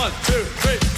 Señoras y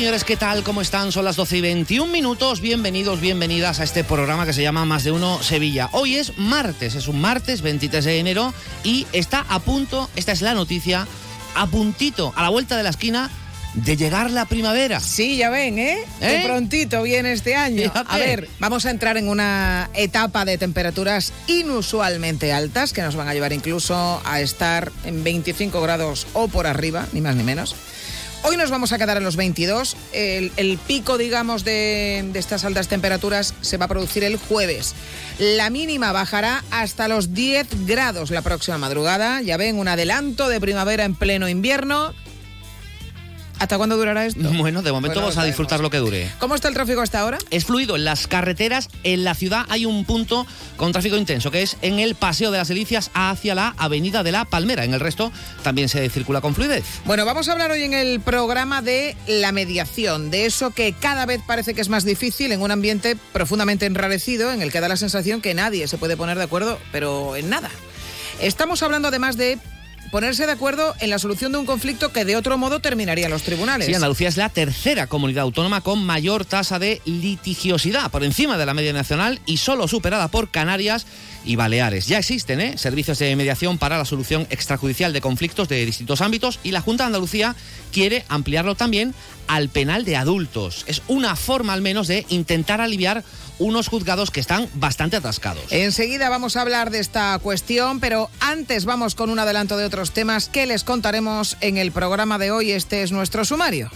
señores, ¿qué tal? ¿Cómo están? Son las 12 y 21 minutos. Bienvenidos, bienvenidas a este programa que se llama Más de Uno Sevilla. Hoy es martes, es un martes 23 de enero y está a punto, esta es la noticia, a puntito, a la vuelta de la esquina, de llegar la primavera. Sí, ya ven, ¿eh? ¿Eh? prontito viene este año. A ver, vamos a entrar en una etapa de temperaturas inusualmente altas que nos van a llevar incluso a estar en 25 grados o por arriba, ni más ni menos. Hoy nos vamos a quedar en los 22. El, pico, digamos, de, de, estas altas temperaturas se va a producir el jueves. La mínima bajará hasta los 10 grados la próxima madrugada. Ya ven, un adelanto de primavera en pleno invierno. ¿Hasta cuándo durará esto? Bueno, de momento vamos a disfrutar lo que dure. ¿Cómo está el tráfico hasta ahora? Es fluido. En las carreteras, en la ciudad, hay un punto con tráfico intenso, que es en el Paseo de las Delicias hacia la Avenida de la Palmera. En el resto también se circula con fluidez. Bueno, vamos a hablar hoy en el programa de la mediación, de eso que cada vez parece que es más difícil en un ambiente profundamente enrarecido, en el que da la sensación que nadie se puede poner de acuerdo, pero en nada. Estamos hablando además de ponerse de acuerdo en la solución de un conflicto que de otro modo terminaría en los tribunales. Sí, Andalucía es la tercera comunidad autónoma con mayor tasa de litigiosidad, por encima de la media nacional y solo superada por Canarias y Baleares. Ya existen ¿eh? servicios de mediación para la solución extrajudicial de conflictos de distintos ámbitos y la Junta de Andalucía quiere ampliarlo también al penal de adultos. Es una forma al menos de intentar aliviar unos juzgados que están bastante atascados. Enseguida vamos a hablar de esta cuestión, pero antes vamos con un adelanto de otros temas que les contaremos en el programa de hoy. Este es nuestro sumario.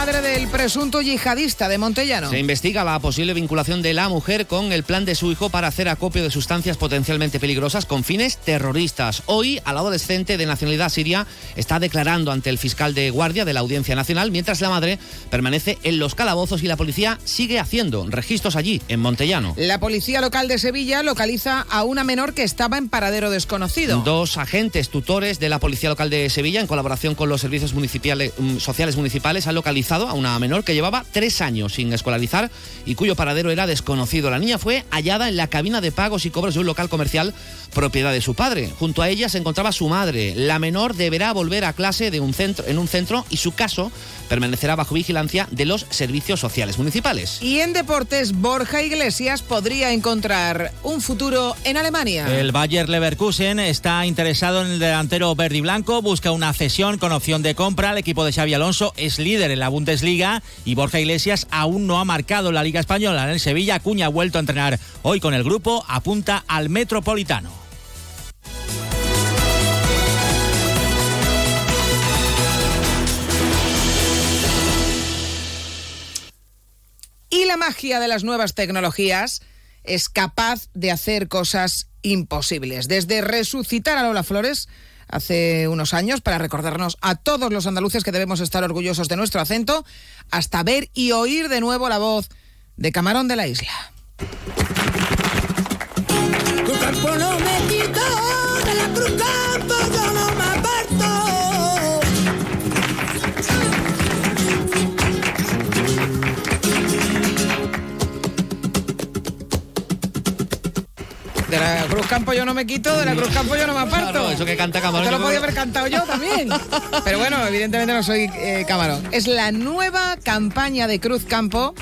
Madre del presunto yihadista de Montellano. Se investiga la posible vinculación de la mujer con el plan de su hijo para hacer acopio de sustancias potencialmente peligrosas con fines terroristas. Hoy, al adolescente de nacionalidad siria está declarando ante el fiscal de guardia de la Audiencia Nacional, mientras la madre permanece en los calabozos y la policía sigue haciendo registros allí, en Montellano. La policía local de Sevilla localiza a una menor que estaba en paradero desconocido. Dos agentes tutores de la policía local de Sevilla, en colaboración con los servicios municipales, mm, sociales municipales, ha localizado a una menor que llevaba tres años sin escolarizar y cuyo paradero era desconocido. La niña fue hallada en la cabina de pagos y cobros de un local comercial propiedad de su padre. Junto a ella se encontraba su madre. La menor deberá volver a clase de un centro, en un centro y su caso permanecerá bajo vigilancia de los servicios sociales municipales. Y en deportes, Borja Iglesias podría encontrar un futuro en Alemania. El Bayer Leverkusen está interesado en el delantero verde y blanco, busca una cesión con opción de compra. El equipo de Xavi Alonso es líder en la Bundesliga y Borja Iglesias aún no ha marcado la Liga Española. En el Sevilla, Cuña ha vuelto a entrenar hoy con el grupo, apunta al Metropolitano. Y la magia de las nuevas tecnologías es capaz de hacer cosas imposibles. Desde resucitar a Lola Flores hace unos años para recordarnos a todos los andaluces que debemos estar orgullosos de nuestro acento, hasta ver y oír de nuevo la voz de Camarón de la Isla. Yo no me quito, de la Cruz Campo yo no me aparto. eso que canta Camarón. Te lo podía haber cantado yo también. Pero bueno, evidentemente no soy eh, Camarón. Es la nueva campaña de Cruz Campo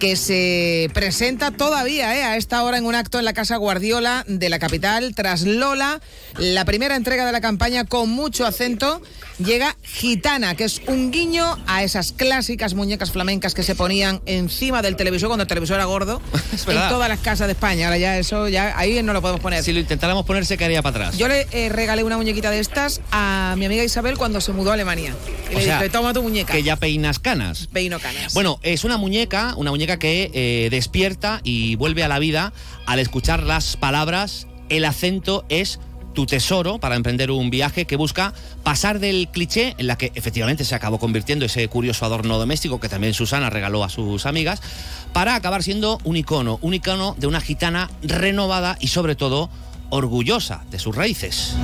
que se presenta todavía eh, a esta hora en un acto en la Casa Guardiola de la capital, tras Lola, la primera entrega de la campaña con mucho acento llega Gitana, que es un guiño a esas clásicas muñecas flamencas que se ponían encima del televisor cuando el televisor era gordo en todas las casas de España. Ahora ya eso, ya ahí no lo podemos poner. Si lo intentáramos poner, se caería para atrás. Yo le eh, regalé una muñequita de estas a mi amiga Isabel cuando se mudó a Alemania. Y le dije, toma tu muñeca. Que ya peinas canas. Peino canas. Bueno, es una muñeca, una muñeca que eh, despierta y vuelve a la vida al escuchar las palabras, el acento es tu tesoro para emprender un viaje que busca pasar del cliché en la que efectivamente se acabó convirtiendo ese curioso adorno doméstico que también Susana regaló a sus amigas, para acabar siendo un icono, un icono de una gitana renovada y sobre todo orgullosa de sus raíces.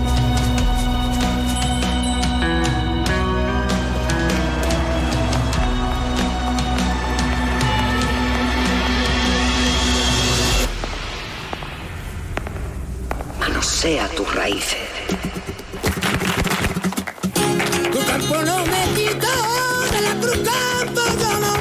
Sea tus raíces. Tu campo no me quitó, de la cruz campo yo no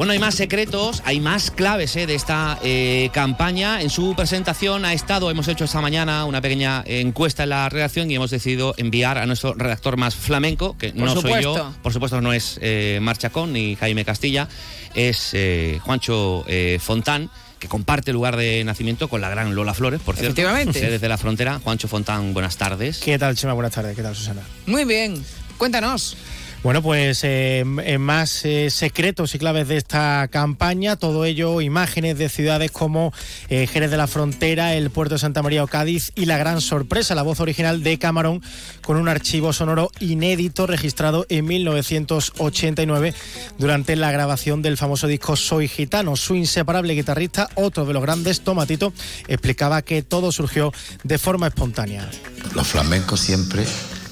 Bueno, hay más secretos, hay más claves eh, de esta eh, campaña. En su presentación ha estado, hemos hecho esta mañana una pequeña encuesta en la redacción y hemos decidido enviar a nuestro redactor más flamenco, que no soy yo, por supuesto no es eh, Marchacón ni Jaime Castilla, es Juancho Fontán que comparte lugar de nacimiento con la gran Lola Flores, por cierto. Efectivamente. Desde la frontera. Juancho Fontán, buenas tardes. ¿Qué tal, Chema? Buenas tardes. ¿Qué tal, Susana? Muy bien. Cuéntanos. Bueno, pues eh, más eh, secretos y claves de esta campaña, todo ello imágenes de ciudades como eh, Jerez de la Frontera, el puerto de Santa María o Cádiz y la gran sorpresa, la voz original de Camarón con un archivo sonoro inédito registrado en 1989 durante la grabación del famoso disco Soy Gitano. Su inseparable guitarrista, otro de los grandes, Tomatito, explicaba que todo surgió de forma espontánea. Los flamencos siempre,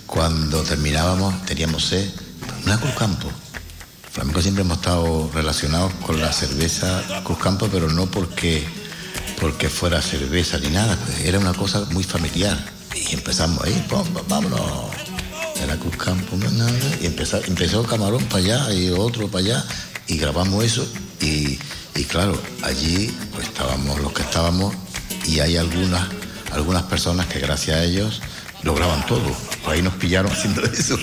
cuando terminábamos, teníamos sed una Cruzcampo. Flamenco siempre hemos estado relacionados con la cerveza Cruzcampo, pero no porque, porque fuera cerveza ni nada, era una cosa muy familiar. Y empezamos ahí, vámonos. Era Cruzcampo, y empezó, empezó Camarón para allá y otro para allá, y grabamos eso. Y, claro, allí pues estábamos los que estábamos, y hay algunas, algunas personas que gracias a ellos lograban todo. Pues ahí nos pillaron haciendo eso.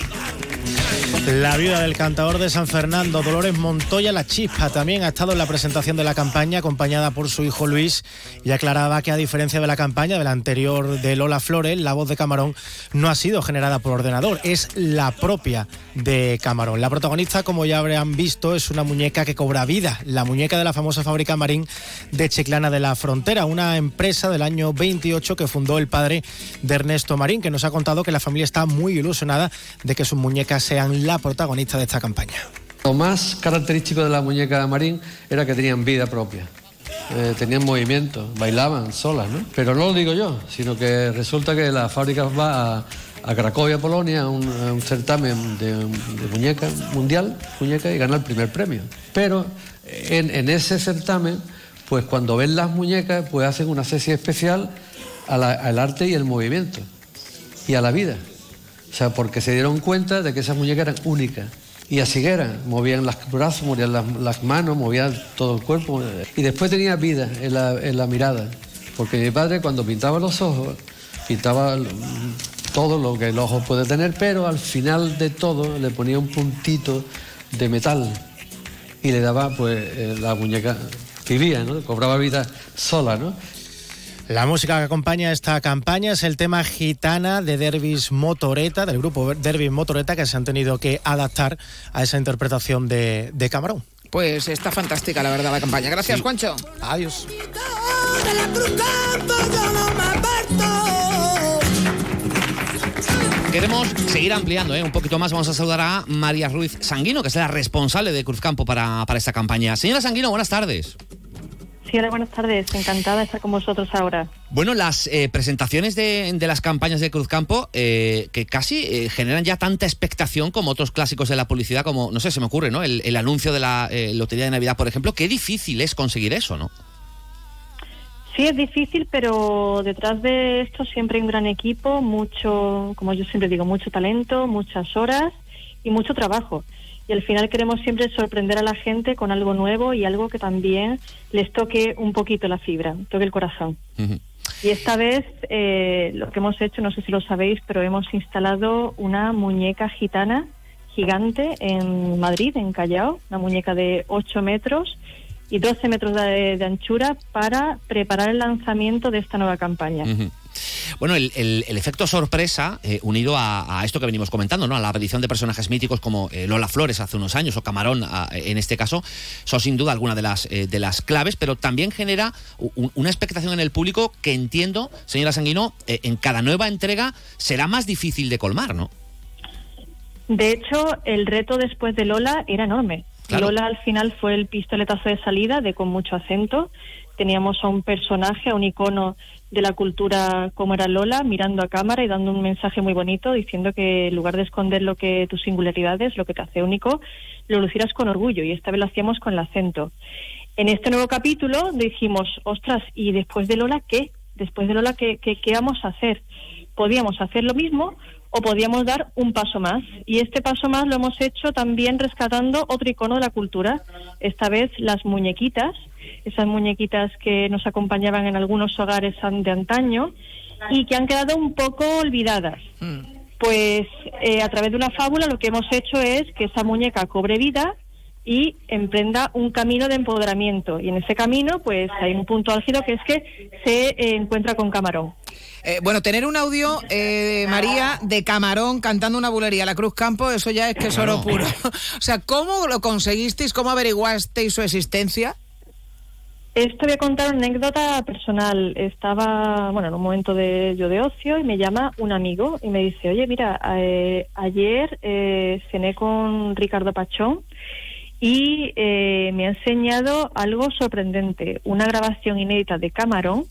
La viuda del cantador de San Fernando, Dolores Montoya La Chispa, también ha estado en la presentación de la campaña acompañada por su hijo Luis y aclaraba que a diferencia de la campaña de la anterior de Lola Flores, la voz de Camarón no ha sido generada por ordenador, es la propia de Camarón. La protagonista, como ya habrán visto, es una muñeca que cobra vida, la muñeca de la famosa fábrica Marín de Chiclana de la Frontera, una empresa del año 28 que fundó el padre de Ernesto Marín, que nos ha contado que la familia está muy ilusionada de que sus muñecas sean la protagonista de esta campaña. Lo más característico de la muñeca de Marín era que tenían vida propia. Eh, tenían movimiento, bailaban solas, ¿no? Pero no lo digo yo, sino que resulta que la fábrica va a, Cracovia, Polonia, a un, certamen de, muñeca mundial, muñeca, y gana el primer premio. Pero en, ese certamen, pues cuando ven las muñecas, pues hacen una sesión especial al arte y el movimiento, y a la vida. O sea, porque se dieron cuenta de que esas muñecas eran únicas. Y así eran, movían los brazos, movían las, manos, movían todo el cuerpo. Y después tenía vida en la, mirada. Porque mi padre cuando pintaba los ojos, pintaba todo lo que el ojo puede tener, pero al final de todo le ponía un puntito de metal y le daba, pues, eh, la muñeca vivía, ¿no? Cobraba vida sola, ¿no? La música que acompaña esta campaña es el tema Gitana de Dervis Motoreta, del grupo Dervis Motoreta, que se han tenido que adaptar a esa interpretación de, Camarón. Pues está fantástica, la verdad, la campaña. Gracias, Juancho. Adiós. Queremos seguir ampliando ¿eh? un poquito más. Vamos a saludar a María Ruiz Sanguino, que es la responsable de Cruzcampo para, para esta campaña. Señora Sanguino, buenas tardes. Sí, hola, buenas tardes. Encantada de estar con vosotros ahora. Bueno, las eh, presentaciones de, de las campañas de Cruzcampo, eh, que casi eh, generan ya tanta expectación como otros clásicos de la publicidad, como, no sé, se me ocurre, ¿no? El, el anuncio de la eh, Lotería de Navidad, por ejemplo. Qué difícil es conseguir eso, ¿no? Sí, es difícil, pero detrás de esto siempre hay un gran equipo, mucho, como yo siempre digo, mucho talento, muchas horas y mucho trabajo. Y al final queremos siempre sorprender a la gente con algo nuevo y algo que también les toque un poquito la fibra, toque el corazón. Y esta vez eh, lo que hemos hecho, no sé si lo sabéis, pero hemos instalado una muñeca gitana gigante en Madrid, en Callao, una muñeca de 8 metros y 12 metros de, de anchura para preparar el lanzamiento de esta nueva campaña. Bueno, el, el- el efecto sorpresa, eh, unido a, a esto que venimos comentando, ¿no? A la aparición de personajes míticos como eh, Lola Flores hace unos años o Camarón a- en este caso, son sin duda alguna de las, eh, de las claves, pero también genera u- u- una expectación en el público que entiendo, señora Sanguino, en cada nueva entrega será más difícil de colmar, ¿no? De hecho, el reto después de Lola era enorme. Claro. Lola al final fue el pistoletazo de salida de con mucho acento. Teníamos a un personaje, a un icono de la cultura como era Lola, mirando a cámara y dando un mensaje muy bonito, diciendo que en lugar de esconder lo que tus singularidades, lo que te hace único, lo lucieras con orgullo. Y esta vez lo hacíamos con el acento. En este nuevo capítulo dijimos, ostras, ¿y después de Lola qué? Después de Lola, ¿qué, qué, qué vamos a hacer? Podíamos hacer lo mismo o podíamos dar un paso más. Y este paso más lo hemos hecho también rescatando otro icono de la cultura, esta vez las muñequitas, esas muñequitas que nos acompañaban en algunos hogares de antaño y que han quedado un poco olvidadas. Pues eh, a través de una fábula lo que hemos hecho es que esa muñeca cobre vida y emprenda un camino de empoderamiento. Y en ese camino, pues hay un punto álgido que es que se eh, encuentra con Camarón. Eh, bueno, tener un audio, eh, María, de Camarón cantando una bulería a la Cruz Campo, eso ya es que es oro puro. o sea, ¿cómo lo conseguisteis? ¿Cómo averiguasteis su existencia? Esto voy a contar una anécdota personal. Estaba, bueno, en un momento de yo de ocio y me llama un amigo y me dice, oye, mira, eh, ayer eh, cené con Ricardo Pachón y eh, me ha enseñado algo sorprendente, una grabación inédita de Camarón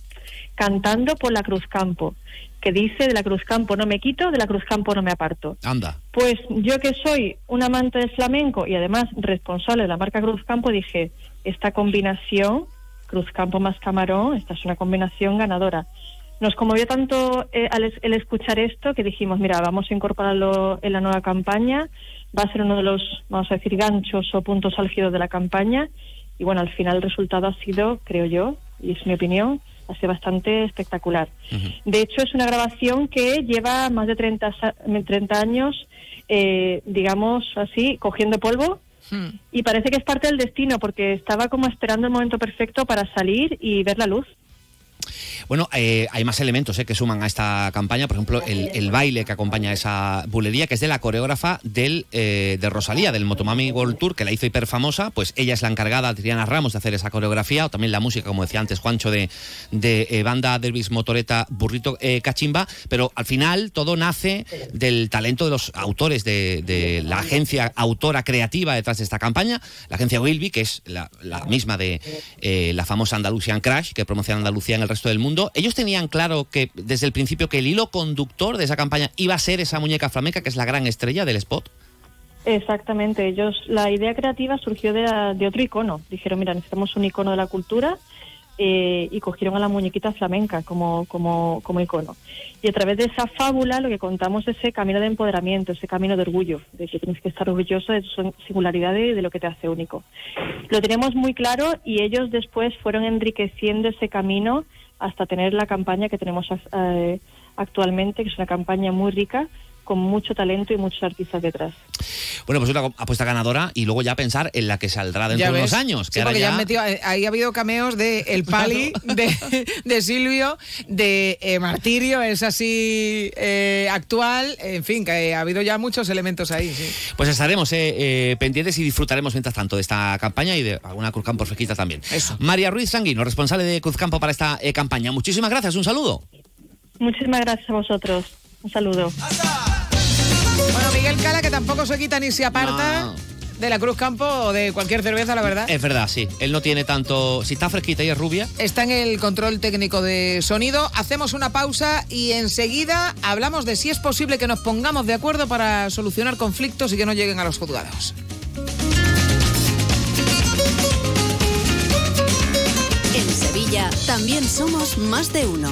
cantando por la Cruz Campo, que dice de la Cruz Campo no me quito, de la Cruz Campo no me aparto. Anda. Pues yo que soy un amante del flamenco y además responsable de la marca Cruz Campo, dije, esta combinación, Cruz Campo más Camarón, esta es una combinación ganadora. Nos conmovió tanto eh, al es- el escuchar esto que dijimos, mira, vamos a incorporarlo en la nueva campaña, va a ser uno de los, vamos a decir, ganchos o puntos álgidos de la campaña. Y bueno, al final el resultado ha sido, creo yo, y es mi opinión, ha sido bastante espectacular. De hecho, es una grabación que lleva más de 30, sa- 30 años, eh, digamos así, cogiendo polvo. Y parece que es parte del destino, porque estaba como esperando el momento perfecto para salir y ver la luz. Bueno, eh, hay más elementos eh, que suman a esta campaña. Por ejemplo, el, baile que acompaña esa bulería, que es de la coreógrafa del, eh, de Rosalía, del Motomami World Tour, que la hizo hiper famosa. Pues ella es la encargada, Adriana Ramos, de hacer esa coreografía. O también la música, como decía antes Juancho, de, de eh, banda Dervis Motoreta Burrito eh, Cachimba. Pero al final todo nace del talento de los autores de, de la agencia autora creativa detrás de esta campaña, la agencia Wilby, que es la, la misma de eh, la famosa Andalusian Crash, que promociona Andalucía en el resto del mundo. Ellos tenían claro que desde el principio que el hilo conductor de esa campaña iba a ser esa muñeca flamenca, que es la gran estrella del spot. Exactamente, ellos, la idea creativa surgió de, de otro icono. Dijeron, mira, necesitamos un icono de la cultura eh, y cogieron a la muñequita flamenca como, como, como icono. Y a través de esa fábula lo que contamos es ese camino de empoderamiento, ese camino de orgullo, de que tienes que estar orgulloso de tu singularidad y de lo que te hace único. Lo tenemos muy claro y ellos después fueron enriqueciendo ese camino hasta tener la campaña que tenemos eh, actualmente, que es una campaña muy rica, con mucho talento y muchos artistas detrás. Bueno, pues una apuesta ganadora y luego ya pensar en la que saldrá dentro de unos años. Que porque ya ya- han metido, eh, ahí ha habido cameos de El Pali, de, de Silvio, de eh, Martirio, es así eh, actual, en fin, que ha habido ya muchos elementos ahí. sí. Pues estaremos eh, eh, pendientes y disfrutaremos mientras tanto de esta campaña y de alguna Cruzcampo fresquita también. Eso. María Ruiz Sanguino, responsable de Cruzcampo para esta eh, campaña. Muchísimas gracias, un saludo. Muchísimas gracias a vosotros. Un saludo. Bueno, Miguel Cala, que tampoco se quita ni se aparta. No. de la Cruz Campo o de cualquier cerveza, la verdad. Es verdad, sí. Él no tiene tanto. Si está fresquita y es rubia. Está en el control técnico de sonido. Hacemos una pausa y enseguida hablamos de si es posible que nos pongamos de acuerdo para solucionar conflictos y que no lleguen a los juzgados. En Sevilla también somos más de uno.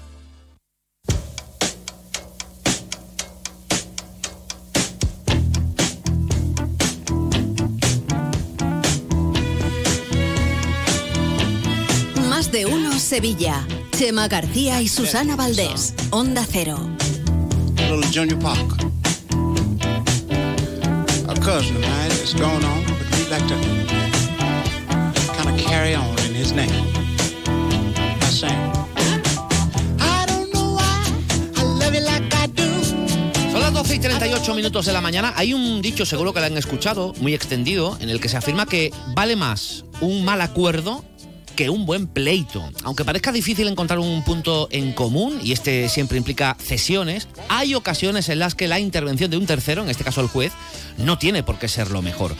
Sevilla. Chema García y Susana Valdés. Onda Cero. little Junior Parker. A cousin of mine is going on, but he'd like to kind of carry on in his name. I sang. I don't know why I love you like I do. Son las 12 y 38 minutos de la mañana. Hay un dicho, seguro que lo han escuchado, muy extendido, en el que se afirma que vale más un mal acuerdo que un buen pleito. Aunque parezca difícil encontrar un punto en común, y este siempre implica cesiones, hay ocasiones en las que la intervención de un tercero, en este caso el juez, no tiene por qué ser lo mejor.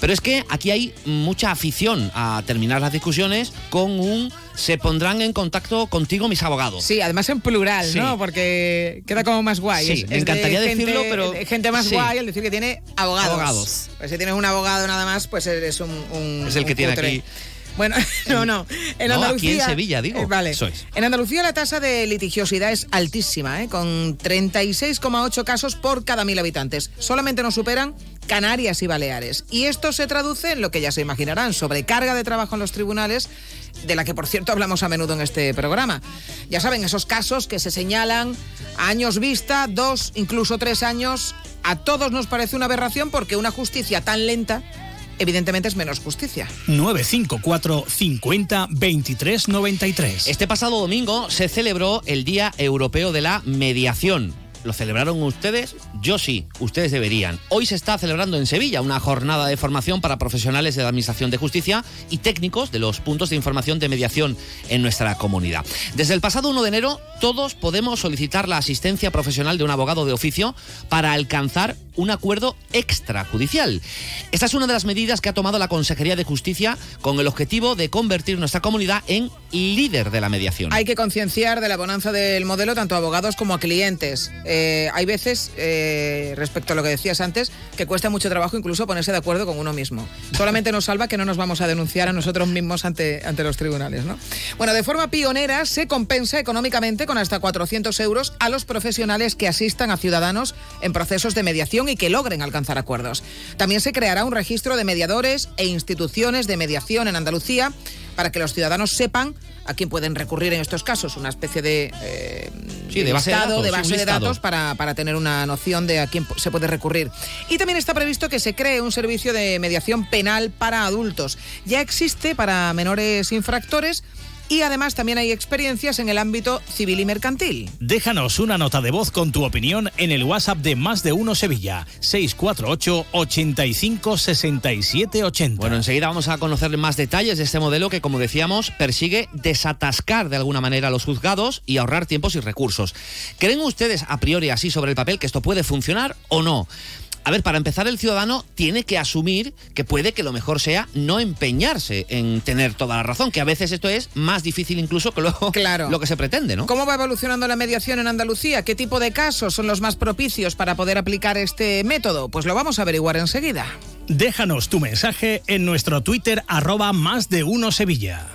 Pero es que aquí hay mucha afición a terminar las discusiones con un se pondrán en contacto contigo mis abogados. Sí, además en plural, Sí. ¿no? Porque queda como más guay. Sí, Es- me es de encantaría gente- decirlo, pero- de Gente más sí. guay al decir que tiene abogados. Abogados. Pues si tienes un abogado nada más, pues eres un. un- Es el que tiene aquí. Bueno, no, no. En No, aquí Andalucía. en Sevilla, digo. Eh, vale. En Andalucía la tasa de litigiosidad es altísima, ¿eh? con 36,8 casos por cada mil habitantes. Solamente nos superan Canarias y Baleares. Y esto se traduce en lo que ya se imaginarán, sobrecarga de trabajo en los tribunales, de la que por cierto hablamos a menudo en este programa. Ya saben, esos casos que se señalan a años vista, dos, incluso tres años, a todos nos parece una aberración porque una justicia tan lenta evidentemente es menos justicia. 954 50 23 93. Este pasado domingo se celebró el Día Europeo de la Mediación. ¿Lo celebraron ustedes? Yo sí, ustedes deberían. Hoy se está celebrando en Sevilla una jornada de formación para profesionales de la Administración de Justicia y técnicos de los puntos de información de mediación en nuestra comunidad. Desde el pasado 1 de enero, todos podemos solicitar la asistencia profesional de un abogado de oficio para alcanzar un acuerdo extrajudicial. Esta es una de las medidas que ha tomado la Consejería de Justicia con el objetivo de convertir nuestra comunidad en líder de la mediación. Hay que concienciar de la bonanza del modelo tanto a abogados como a clientes. Hay veces, eh, respecto a lo que decías antes, que cuesta mucho trabajo incluso ponerse de acuerdo con uno mismo. Solamente nos salva que no nos vamos a denunciar a nosotros mismos ante, ante los tribunales. ¿no? Bueno, de forma pionera se compensa económicamente con hasta 400 euros a los profesionales que asistan a ciudadanos en procesos de mediación y que logren alcanzar acuerdos. También se creará un registro de mediadores e instituciones de mediación en Andalucía para que los ciudadanos sepan a quién pueden recurrir en estos casos, una especie de, eh, Sí, de base de datos, de sí, un base de datos para, para tener una noción de a quién se puede recurrir. Y también está previsto que se cree un servicio de mediación penal para adultos. Ya existe para menores infractores y además también hay experiencias en el ámbito civil y mercantil. Déjanos una nota de voz con tu opinión en el WhatsApp de Más de Uno Sevilla, 648 85 67 80. Bueno, enseguida vamos a conocer más detalles de este modelo que, como decíamos, persigue desatascar de alguna manera a los juzgados y ahorrar tiempos y recursos. ¿Creen ustedes a priori así sobre el papel que esto puede funcionar o no? A ver, para empezar, el ciudadano tiene que asumir que puede que lo mejor sea no empeñarse en tener toda la razón, que a veces esto es más difícil incluso que luego Claro. lo que se pretende, ¿no? ¿Cómo va evolucionando la mediación en Andalucía? ¿Qué tipo de casos son los más propicios para poder aplicar este método? Pues lo vamos a averiguar enseguida. Déjanos tu mensaje en nuestro Twitter arroba Más de Uno Sevilla.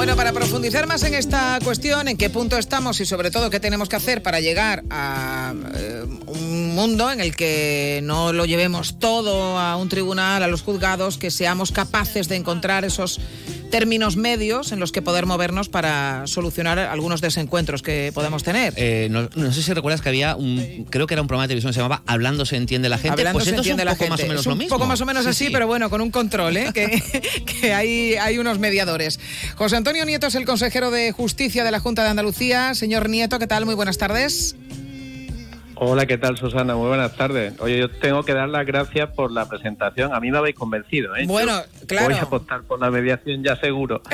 Bueno, para profundizar más en esta cuestión, en qué punto estamos y sobre todo qué tenemos que hacer para llegar a eh, un mundo en el que no lo llevemos todo a un tribunal, a los juzgados, que seamos capaces de encontrar esos términos medios en los que poder movernos para solucionar algunos desencuentros que podemos tener. Eh, no, no sé si recuerdas que había un, creo que era un programa de televisión que se llamaba Hablando se entiende la gente. Hablando pues se esto es un entiende la poco más o gente. menos Es lo mismo. poco más o menos Sí, así, sí. pero bueno, con un control, ¿eh? que, que hay, hay unos mediadores. José Antonio Nieto es el consejero de Justicia de la Junta de Andalucía. Señor Nieto, ¿qué tal? Muy buenas tardes. Hola, ¿qué tal, Susana? Muy buenas tardes. Oye, yo tengo que dar las gracias por la presentación. A mí me habéis convencido, ¿eh? Bueno, Yo claro. Voy a apostar por la mediación ya seguro.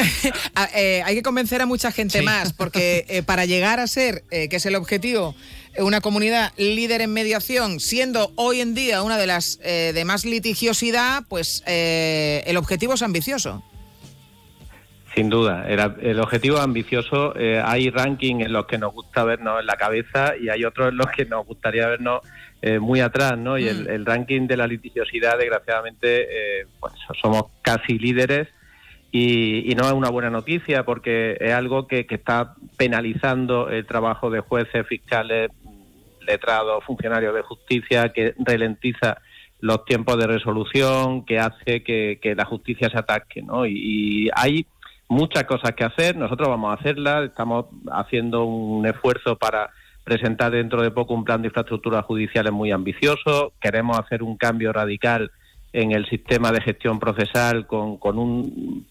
Eh, hay que convencer a mucha gente más, porque eh, para llegar a ser, eh, que es el objetivo, una comunidad líder en mediación, siendo hoy en día una de las eh, de más litigiosidad, pues eh, el objetivo es ambicioso. Sin duda. Era, el objetivo es ambicioso. Eh, hay ranking en los que nos gusta vernos en la cabeza y hay otros en los que nos gustaría vernos eh, muy atrás, ¿no? Y el, el ranking de la litigiosidad, desgraciadamente, eh, pues somos casi líderes y, y no es una buena noticia porque es algo que, que está penalizando el trabajo de jueces, fiscales, letrados, funcionarios de justicia, que ralentiza los tiempos de resolución, que hace que, que la justicia se ataque, ¿no? Y, y hay muchas cosas que hacer, nosotros vamos a hacerlas, estamos haciendo un esfuerzo para presentar dentro de poco un plan de infraestructuras judiciales muy ambicioso, queremos hacer un cambio radical en el sistema de gestión procesal con, con un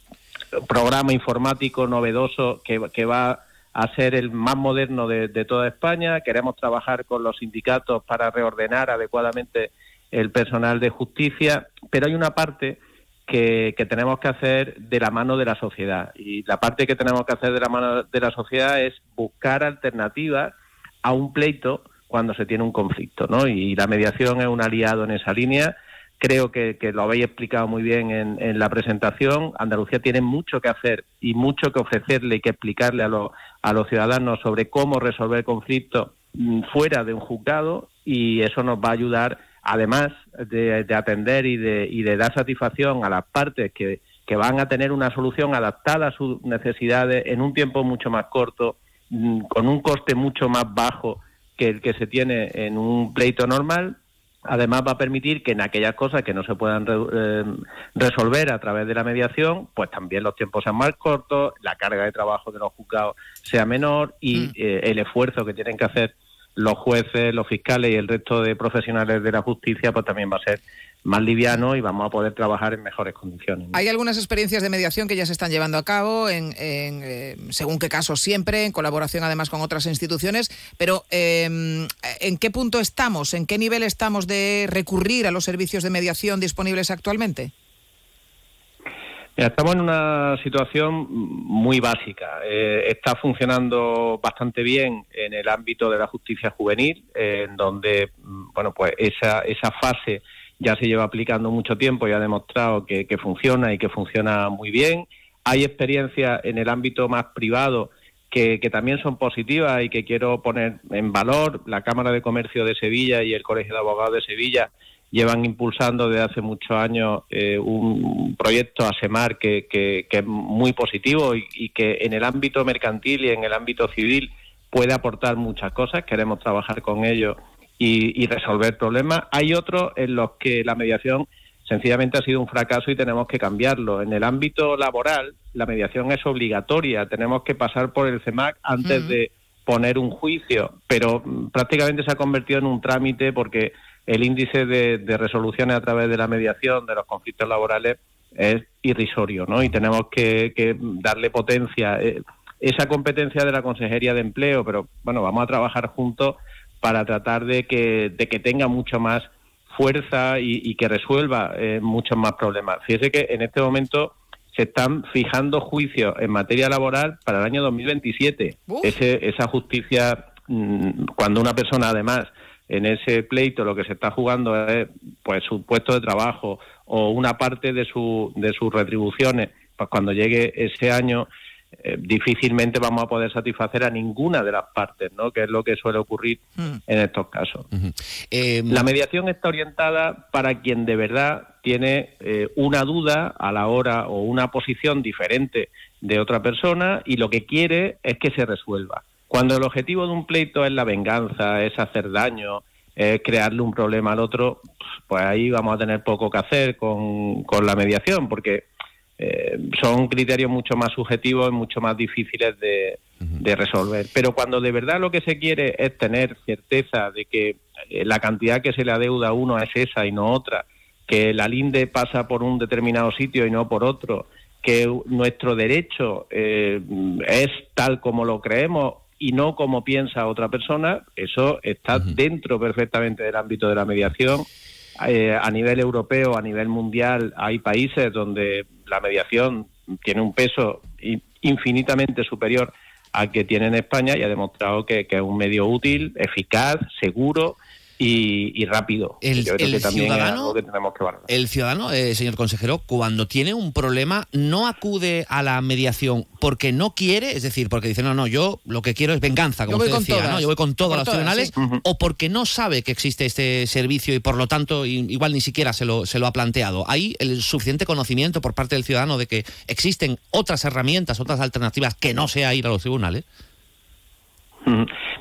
programa informático novedoso que, que va a ser el más moderno de, de toda España. Queremos trabajar con los sindicatos para reordenar adecuadamente el personal de justicia, pero hay una parte que, que tenemos que hacer de la mano de la sociedad. Y la parte que tenemos que hacer de la mano de la sociedad es buscar alternativas a un pleito cuando se tiene un conflicto, ¿no? Y la mediación es un aliado en esa línea. Creo que, que lo habéis explicado muy bien en, en la presentación. Andalucía tiene mucho que hacer y mucho que ofrecerle y que explicarle a, los a los ciudadanos sobre cómo resolver conflictos mm, fuera de un juzgado y eso nos va a ayudar, además de, de atender y de, y de dar satisfacción a las partes que, que van a tener una solución adaptada a sus necesidades en un tiempo mucho más corto, mm, con un coste mucho más bajo que el que se tiene en un pleito normal. Además va a permitir que en aquellas cosas que no se puedan re- eh, resolver a través de la mediación, pues también los tiempos sean más cortos, la carga de trabajo de los juzgados sea menor y eh, el esfuerzo que tienen que hacer los jueces, los fiscales y el resto de profesionales de la justicia, pues también va a ser más liviano y vamos a poder trabajar en mejores condiciones. Hay algunas experiencias de mediación que ya se están llevando a cabo, en, en, eh, según qué caso siempre, en colaboración además con otras instituciones, pero eh, ¿en qué punto estamos? ¿En qué nivel estamos de recurrir a los servicios de mediación disponibles actualmente? Estamos en una situación muy básica. Eh, está funcionando bastante bien en el ámbito de la justicia juvenil, en donde, mm, bueno, pues esa, esa fase ya se lleva aplicando mucho tiempo y ha demostrado que, que funciona y que funciona muy bien. Hay experiencias en el ámbito más privado que, que también son positivas y que quiero poner en valor. La Cámara de Comercio de Sevilla y el Colegio de Abogados de Sevilla llevan impulsando desde hace muchos años eh, un proyecto ASEMAR que, que, que es muy positivo y, y que en el ámbito mercantil y en el ámbito civil puede aportar muchas cosas. Queremos trabajar con ellos y, y resolver problemas. Hay otros en los que la mediación sencillamente ha sido un fracaso y tenemos que cambiarlo. En el ámbito laboral, la mediación es obligatoria. Tenemos que pasar por el CEMAC antes de poner un juicio, pero mm, prácticamente se ha convertido en un trámite porque el índice de, de resoluciones a través de la mediación de los conflictos laborales es irrisorio, ¿no? Y tenemos que, que darle potencia. eh, esa competencia de la Consejería de Empleo, pero bueno, vamos a trabajar juntos para tratar de que, de que tenga mucho más fuerza y, y que resuelva eh, muchos más problemas. Fíjese que en este momento se están fijando juicios en materia laboral para el año 2027. Ese, esa justicia, mm, cuando una persona además en ese pleito lo que se está jugando es pues su puesto de trabajo o una parte de su de sus retribuciones, pues cuando llegue ese año eh, difícilmente vamos a poder satisfacer a ninguna de las partes, ¿no? Que es lo que suele ocurrir en estos casos. La mediación está orientada para quien de verdad tiene eh, una duda a la hora o una posición diferente de otra persona y lo que quiere es que se resuelva. Cuando el objetivo de un pleito es la venganza, es hacer daño, es crearle un problema al otro, pues ahí vamos a tener poco que hacer con, con la mediación, porque eh, son criterios mucho más subjetivos y mucho más difíciles de, de resolver. Pero cuando de verdad lo que se quiere es tener certeza de que eh, la cantidad que se le adeuda a uno es esa y no otra, que la linde pasa por un determinado sitio y no por otro, que nuestro derecho eh, es tal como lo creemos y no como piensa otra persona, eso está dentro perfectamente del ámbito de la mediación. Eh, a nivel europeo, a nivel mundial, hay países donde la mediación tiene un peso infinitamente superior al que tiene en España y ha demostrado que, que es un medio útil, eficaz, seguro y, y rápido. El- Yo creo el que también es ciudadano- algo que tenemos que valorar. El ciudadano, eh, señor consejero, cuando tiene un problema, no acude a la mediación porque no quiere, es decir, porque dice, no, no, yo lo que quiero es venganza, como Yo voy usted con decía, todas. ¿no? Yo voy con todos Por los todas, tribunales, sí. o porque no sabe que existe este servicio y por lo tanto igual ni siquiera se lo, se lo ha planteado. ¿Hay el suficiente conocimiento por parte del ciudadano de que existen otras herramientas, otras alternativas que no sea ir a los tribunales?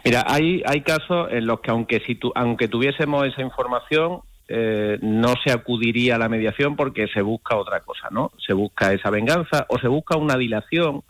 Mira, hay, hay casos en los que aunque, si tu- aunque tuviésemos esa información, eh, no se acudiría a la mediación porque se busca otra cosa, ¿no? Se busca esa venganza o se busca una dilación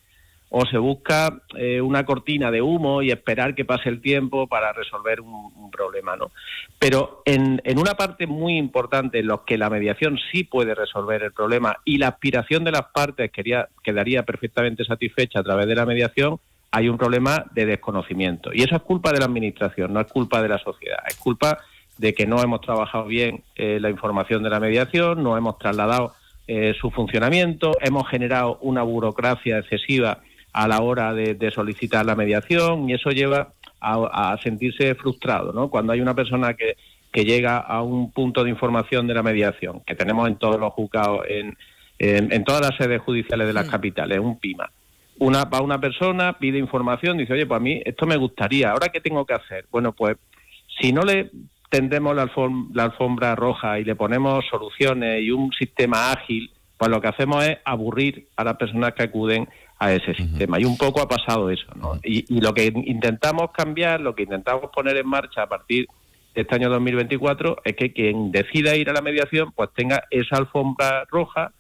o se busca eh, una cortina de humo y esperar que pase el tiempo para resolver un, problema, ¿no? Pero en, en una parte muy importante en los que la mediación sí puede resolver el problema y la aspiración de las partes quería, quedaría perfectamente satisfecha a través de la mediación, hay un problema de desconocimiento. Y eso es culpa de la Administración, no es culpa de la sociedad, es culpa de que no hemos trabajado bien eh, la información de la mediación, no hemos trasladado eh, su funcionamiento, hemos generado una burocracia excesiva a la hora de, de solicitar la mediación y eso lleva a, a sentirse frustrado, ¿no? Cuando hay una persona que, que llega a un punto de información de la mediación, que tenemos en todos los juzgados, en, en, en todas las sedes judiciales de las capitales, un PIMA. Una, va una persona, pide información, dice, oye, pues a mí esto me gustaría, ¿ahora qué tengo que hacer? Bueno, pues si no le tendemos la, alfom- la alfombra roja y le ponemos soluciones y un sistema ágil, pues lo que hacemos es aburrir a las personas que acuden a ese sistema. Y un poco ha pasado eso, ¿no? Y, y lo que intentamos cambiar, lo que intentamos poner en marcha a partir de este año 2024 es que quien decida ir a la mediación pues tenga esa alfombra roja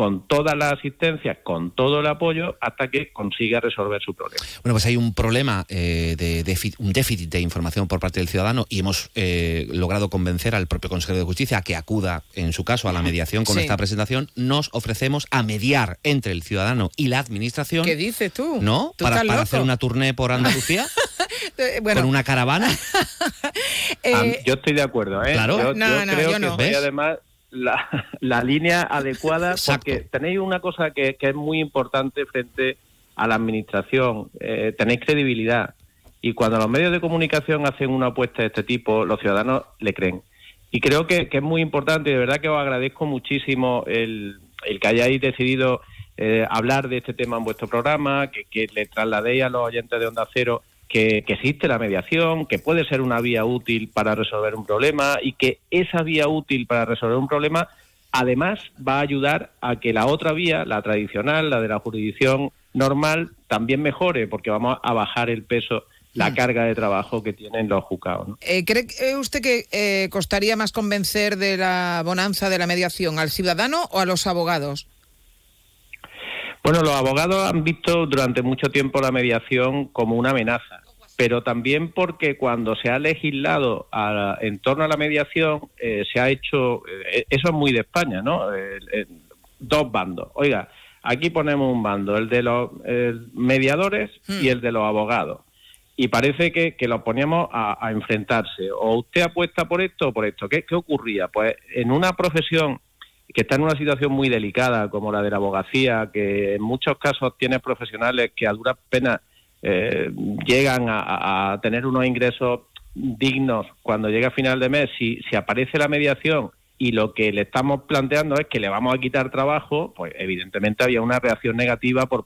con toda la asistencia, con todo el apoyo, hasta que consiga resolver su problema. Bueno, pues hay un problema eh, de déficit, un déficit de información por parte del ciudadano y hemos eh, logrado convencer al propio consejero de justicia a que acuda, en su caso, a la mediación con Sí. esta presentación. Nos ofrecemos a mediar entre el ciudadano y la administración. ¿Qué dices tú? ¿No? ¿Tú Para, estás para loco? hacer una tournée por Andalucía bueno, con una caravana. eh, yo estoy de acuerdo, ¿eh? Claro. Yo, No, yo no, creo yo además la, la línea adecuada Exacto. porque tenéis una cosa que, que es muy importante frente a la administración, eh, tenéis credibilidad y cuando los medios de comunicación hacen una apuesta de este tipo, los ciudadanos le creen. Y creo que, que es muy importante y de verdad que os agradezco muchísimo el, el que hayáis decidido eh, hablar de este tema en vuestro programa, que, que le trasladéis a los oyentes de Onda Cero que, que existe la mediación, que puede ser una vía útil para resolver un problema y que esa vía útil para resolver un problema además va a ayudar a que la otra vía, la tradicional, la de la jurisdicción normal, también mejore, porque vamos a bajar el peso, la carga de trabajo que tienen los juzgados. ¿no? Eh, ¿Cree eh, usted que eh, costaría más convencer de la bonanza de la mediación al ciudadano o a los abogados? Bueno, los abogados han visto durante mucho tiempo la mediación como una amenaza, pero también porque cuando se ha legislado a- en torno a la mediación eh, se ha hecho, eh, eso es muy de España, ¿no? Eh, eh, dos bandos. Oiga, aquí ponemos un bando, el de los eh, mediadores y el de los abogados. Y parece que, que los poníamos a, a enfrentarse. O usted apuesta por esto o por esto. ¿Qué, ¿Qué ocurría? Pues en una profesión que está en una situación muy delicada como la de la abogacía, que en muchos casos tiene profesionales que a duras penas eh, llegan a, a- a tener unos ingresos dignos cuando llega a final de mes, si, si aparece la mediación y lo que le estamos planteando es que le vamos a quitar trabajo, pues evidentemente había una reacción negativa por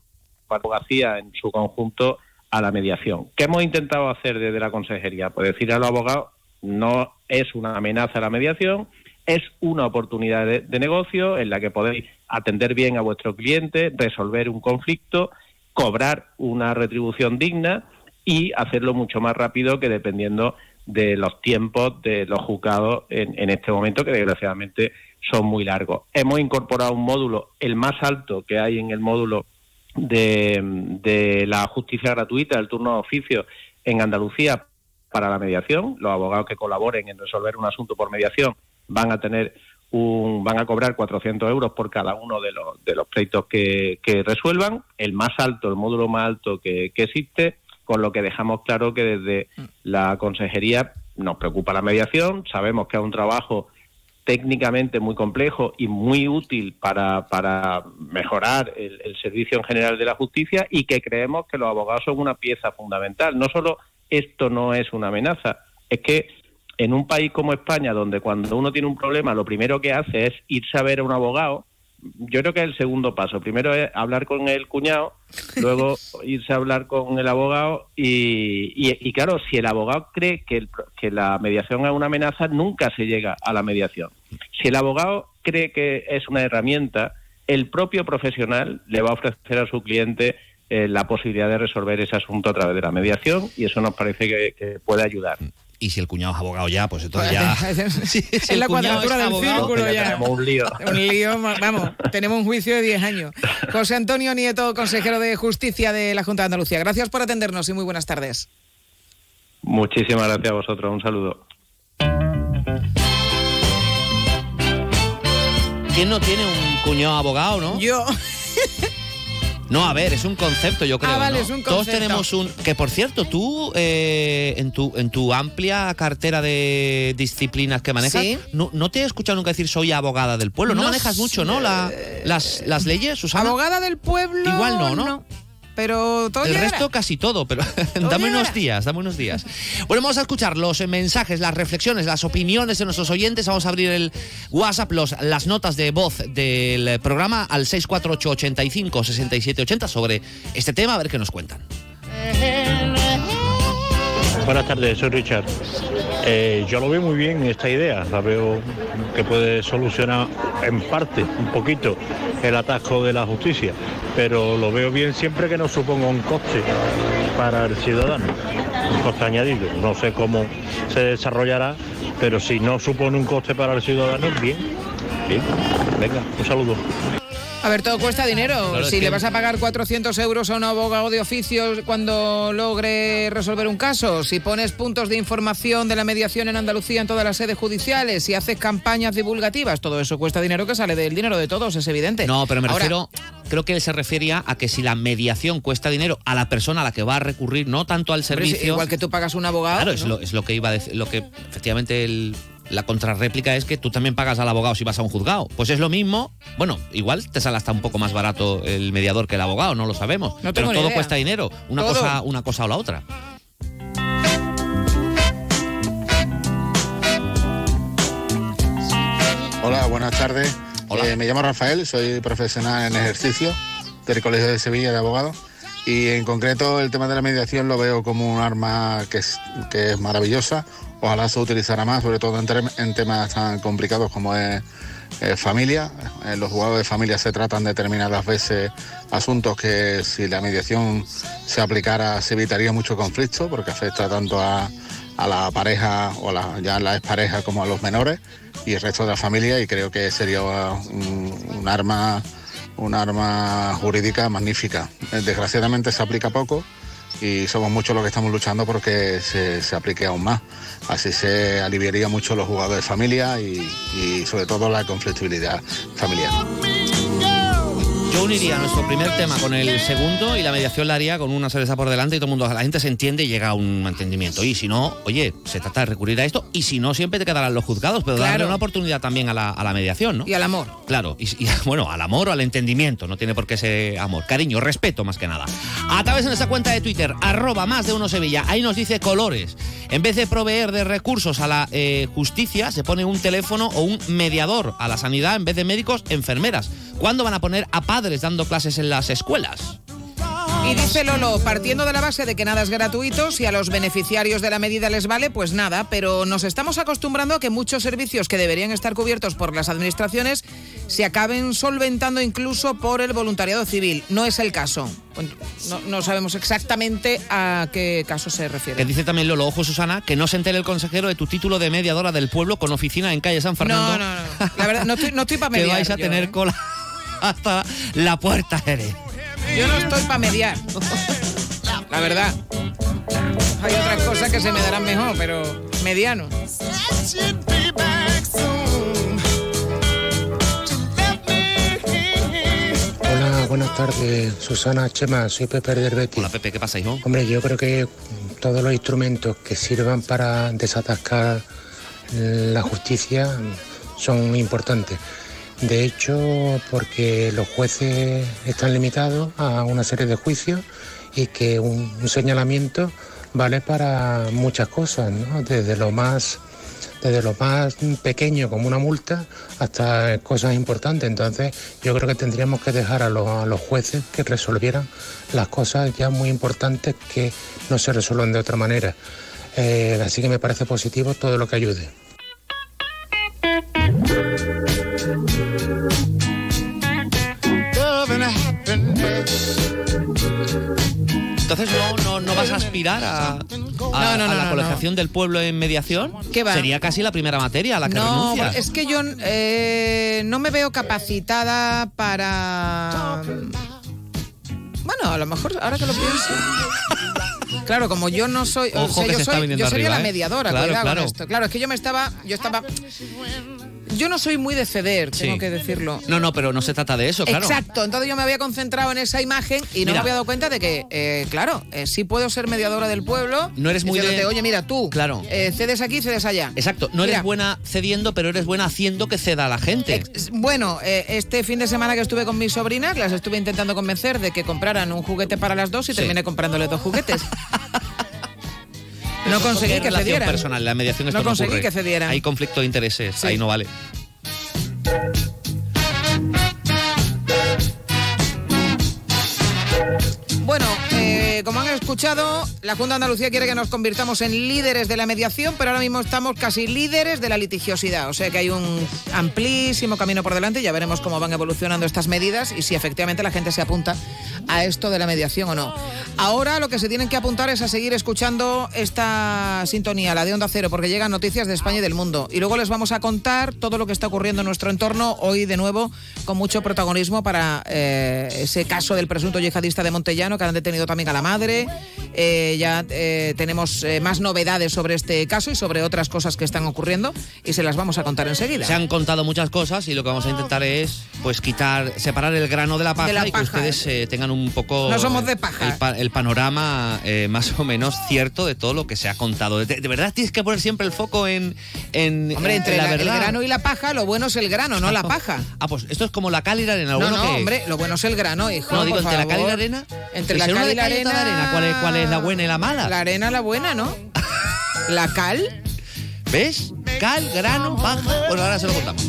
parte abogacía en su conjunto a la mediación. ¿Qué hemos intentado hacer desde la consejería? Pues decir a los abogados, no es una amenaza la mediación, es una oportunidad de, de negocio en la que podéis atender bien a vuestro cliente, resolver un conflicto, cobrar una retribución digna y hacerlo mucho más rápido que dependiendo de los tiempos de los juzgados en, en este momento, que desgraciadamente son muy largos. Hemos incorporado un módulo, el más alto que hay en el módulo de, de la justicia gratuita, el turno de oficio en Andalucía para la mediación. Los abogados que colaboren en resolver un asunto por mediación van a tener un, van a cobrar 400 euros por cada uno de los, de los pleitos que, que resuelvan, el más alto, el módulo más alto que, existe, con lo que dejamos claro que desde la consejería nos preocupa la mediación, sabemos que es un trabajo técnicamente muy complejo y muy útil para, para mejorar el servicio en general de la justicia y que creemos que los abogados son una pieza fundamental. No solo esto no es una amenaza, es que en un país como España, donde cuando uno tiene un problema lo primero que hace es irse a ver a un abogado, yo creo que es el segundo paso. Primero es hablar con el cuñado, luego irse a hablar con el abogado y, y- y claro, si el abogado cree que, el que la mediación es una amenaza, nunca se llega a la mediación. Si el abogado cree que es una herramienta, el propio profesional le va a ofrecer a su cliente eh, la posibilidad de resolver ese asunto a través de la mediación y eso nos parece que, que puede ayudar. Y si el cuñado es abogado ya, pues entonces ya... es el la cuadratura es del abogado, círculo ya ya. tenemos un lío. Un lío, vamos, tenemos un juicio de 10 años. José Antonio Nieto, consejero de Justicia de la Junta de Andalucía. Gracias por atendernos y muy buenas tardes. Muchísimas gracias a vosotros. Un saludo. ¿Quién no tiene un cuñado abogado, no? Yo. No, a ver, es un concepto, yo creo. Ah, vale, ¿no? es un Todos concepto. tenemos un. Que por cierto, tú, eh, en, tu, en tu amplia cartera de disciplinas que manejas, Sí. no, no te he escuchado nunca decir soy abogada del pueblo. No, No manejas mucho, ¿no? La, las, las leyes, Susana. Abogada del pueblo. Igual no, ¿no? Pero todo El llegará. resto casi todo, pero dame unos días, dame unos días. Bueno, vamos a escuchar los mensajes, las reflexiones, las opiniones de nuestros oyentes. Vamos a abrir el WhatsApp, los, las notas de voz del programa al 648 85 67 80 sobre este tema, a ver qué nos cuentan. Buenas tardes, soy Richard. Eh, yo lo veo muy bien esta idea, la veo que puede solucionar en parte, un poquito, el atasco de la justicia, pero lo veo bien siempre que no suponga un coste para el ciudadano, un coste añadido. No sé cómo se desarrollará, pero si no supone un coste para el ciudadano, bien. Bien, venga, un saludo. A ver, todo cuesta dinero. Claro, si que- le vas a pagar 400 euros a un abogado de oficio cuando logre resolver un caso, si pones puntos de información de la mediación en Andalucía en todas las sedes judiciales, si haces campañas divulgativas, todo eso cuesta dinero que sale del dinero de todos, es evidente. No, pero me Ahora, refiero, creo que él se refería a que si la mediación cuesta dinero a la persona a la que va a recurrir, no tanto al servicio. igual que tú pagas un abogado. Claro, es lo, es lo que iba a decir, lo que efectivamente el- la contrarréplica es que tú también pagas al abogado si vas a un juzgado. Pues es lo mismo, bueno, igual te sale hasta un poco más barato el mediador que el abogado, no lo sabemos. No Pero todo idea. cuesta dinero, una Todo. cosa, una cosa o la otra. Hola, buenas tardes. Eh, me llamo Rafael, soy profesional en ejercicio del Colegio de Sevilla de Abogados Y en concreto el tema de la mediación lo veo como un arma que es, que es maravillosa. Ojalá se utilizara más, sobre todo en, tem- en temas tan complicados como es familia. En los jugadores de familia se tratan determinadas veces asuntos que si la mediación se aplicara se evitaría mucho conflicto porque afecta tanto a, la pareja o la, ya la expareja como a los menores y el resto de la familia y creo que sería un, un arma un arma jurídica magnífica. Eh, Desgraciadamente se aplica poco y somos muchos los que estamos luchando porque se, se aplique aún más. Así se aliviaría mucho los jugadores de familia y, y sobre todo la conflictibilidad familiar. Yo uniría nuestro primer tema con el segundo y la mediación la haría con una cerveza por delante y todo el mundo, la gente se entiende y llega a un entendimiento. Y si no, oye, se trata de recurrir a esto y si no, siempre te quedarán los juzgados, pero darle Claro. una oportunidad también a la, a la mediación, ¿no? Y al amor. Claro, y, y, bueno, al amor o al entendimiento, no tiene por qué ser amor, cariño, respeto más que nada. A través de nuestra cuenta de Twitter, arroba más de uno Sevilla, ahí nos dice colores. En vez de proveer de recursos a la eh, justicia, se pone un teléfono o un mediador a la sanidad en vez de médicos, enfermeras. ¿Cuándo van a poner a padres dando clases en las escuelas? Y dice Lolo, partiendo de la base de que nada es gratuito, si a los beneficiarios de la medida les vale, pues nada, pero nos estamos acostumbrando a que muchos servicios que deberían estar cubiertos por las administraciones se acaben solventando incluso por el voluntariado civil. No es el caso. No, no sabemos exactamente a qué caso se Que refiere. dice también Lolo, ojo Susana, que no se entere el consejero de tu título de mediadora del pueblo con oficina en calle San Fernando. No, no, no. La verdad, no estoy, no estoy para que mediar. vais a yo, tener ¿eh? cola hasta la puerta, Jerez. Yo no estoy para mediar. La verdad. Hay otras cosas que se me darán mejor, pero mediano. Hola, buenas tardes, Susana Chema, soy Pepe del Betis. Hola Pepe, ¿qué pasa, hijo? Hombre, yo creo que todos los instrumentos que sirvan para desatascar la justicia son importantes. De hecho, porque los jueces están limitados a una serie de juicios y que un, señalamiento vale para muchas cosas. Desde lo más desde lo más pequeño como una multa hasta cosas importantes. Entonces yo creo que tendríamos que dejar a los, a los jueces que resolvieran las cosas ya muy importantes que no se resuelven de otra manera. Eh, así que me parece positivo todo lo que ayude. Entonces no, no, no vas a aspirar a, a- no, a no, la colegiación del pueblo en mediación. ¿Qué va? Sería casi la primera materia a la que No, renuncias. es que yo eh, no me veo capacitada para... Bueno, a lo mejor ahora que lo pienso. Claro, como yo no soy, o Ojo sea, que yo, se soy- yo sería arriba, la ¿eh? mediadora, Claro, cuidado con claro. esto. Claro, es que yo me estaba, yo estaba, yo no soy muy de ceder, tengo Sí. que decirlo. No, no, pero no se trata de eso, claro. Exacto, entonces yo me había concentrado en esa imagen y no Mira. me había dado cuenta de que, eh, claro, eh, sí puedo ser mediadora del pueblo. No eres muy de- Oye, mira, tú, Claro. eh, cedes aquí, cedes allá. Exacto, no Mira, eres buena cediendo, pero eres buena haciendo que ceda a la gente. Bueno, eh, este fin de semana que estuve con mis sobrinas, las estuve intentando convencer de que compraran un juguete para las dos y Sí. terminé comprándoles dos juguetes. no conseguí que cedieran. personal, la mediación esto No no, conseguí ocurre. que cedieran. Hay conflicto de intereses, Sí. ahí no vale. Eh, como han escuchado, la Junta Andalucía quiere que nos convirtamos en líderes de la mediación, pero ahora mismo estamos casi líderes de la litigiosidad. O sea que hay un amplísimo camino por delante. Ya veremos cómo van evolucionando estas medidas y si efectivamente la gente se apunta a esto de la mediación o no. Ahora lo que se tienen que apuntar es a seguir escuchando esta sintonía, la de Onda Cero, porque llegan noticias de España y del mundo. Y luego les vamos a contar todo lo que está ocurriendo en nuestro entorno, hoy de nuevo con mucho protagonismo para eh, ese caso del presunto yihadista de Montellano, que han detenido también a la madre. Eh, ya eh, tenemos eh, más novedades sobre este caso y sobre otras cosas que están ocurriendo y se las vamos a contar enseguida. Se han contado muchas cosas y lo que vamos a intentar es pues quitar, separar el grano de la paja De la y que ustedes eh, tengan un poco No somos de paja. el, pa- el panorama eh, más o menos cierto de todo lo que se ha contado. De, de verdad tienes que poner siempre el foco en, en Hombre, en entre la la- el verdad. grano y la paja, lo bueno es el grano, no la paja. Ah, pues esto es como la cal y la arena. No, no, que- hombre, lo bueno es el grano, hijo. No, digo, por entre la cal y la favor. arena. Entre la cal y la cal arena. arena, ¿cuál es- cuál es la buena y la mala? La arena, la buena, ¿no? La cal. ¿Ves? Cal, grano, paja. Bueno, ahora se lo contamos.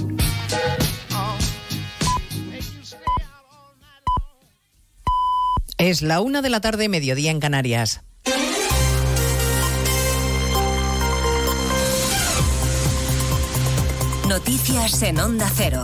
Es la una de la tarde, mediodía en Canarias. Noticias en Onda Cero.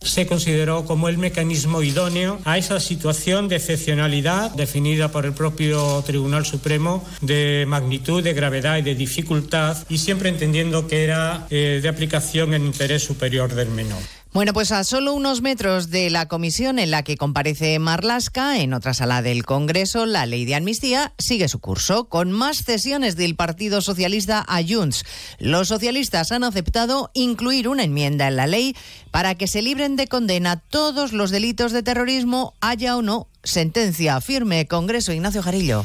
se consideró como el mecanismo idóneo a esa situación de excepcionalidad definida por el propio Tribunal Supremo de magnitud, de gravedad y de dificultad y siempre entendiendo que era eh, de aplicación en interés superior del menor. Bueno, pues a solo unos metros de la comisión en la que comparece Marlasca, en otra sala del Congreso, la ley de amnistía sigue su curso, con más cesiones del Partido Socialista a. Los socialistas han aceptado incluir una enmienda en la ley para que se libren de condena todos los delitos de terrorismo, haya o no sentencia firme. Congreso Ignacio Jarillo.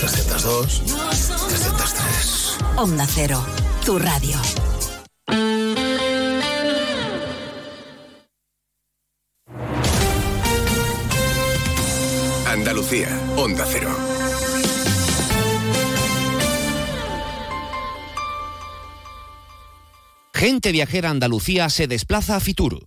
302, 303. Onda Cero, tu radio. Andalucía, Onda Cero. Gente viajera Andalucía se desplaza a Fitur.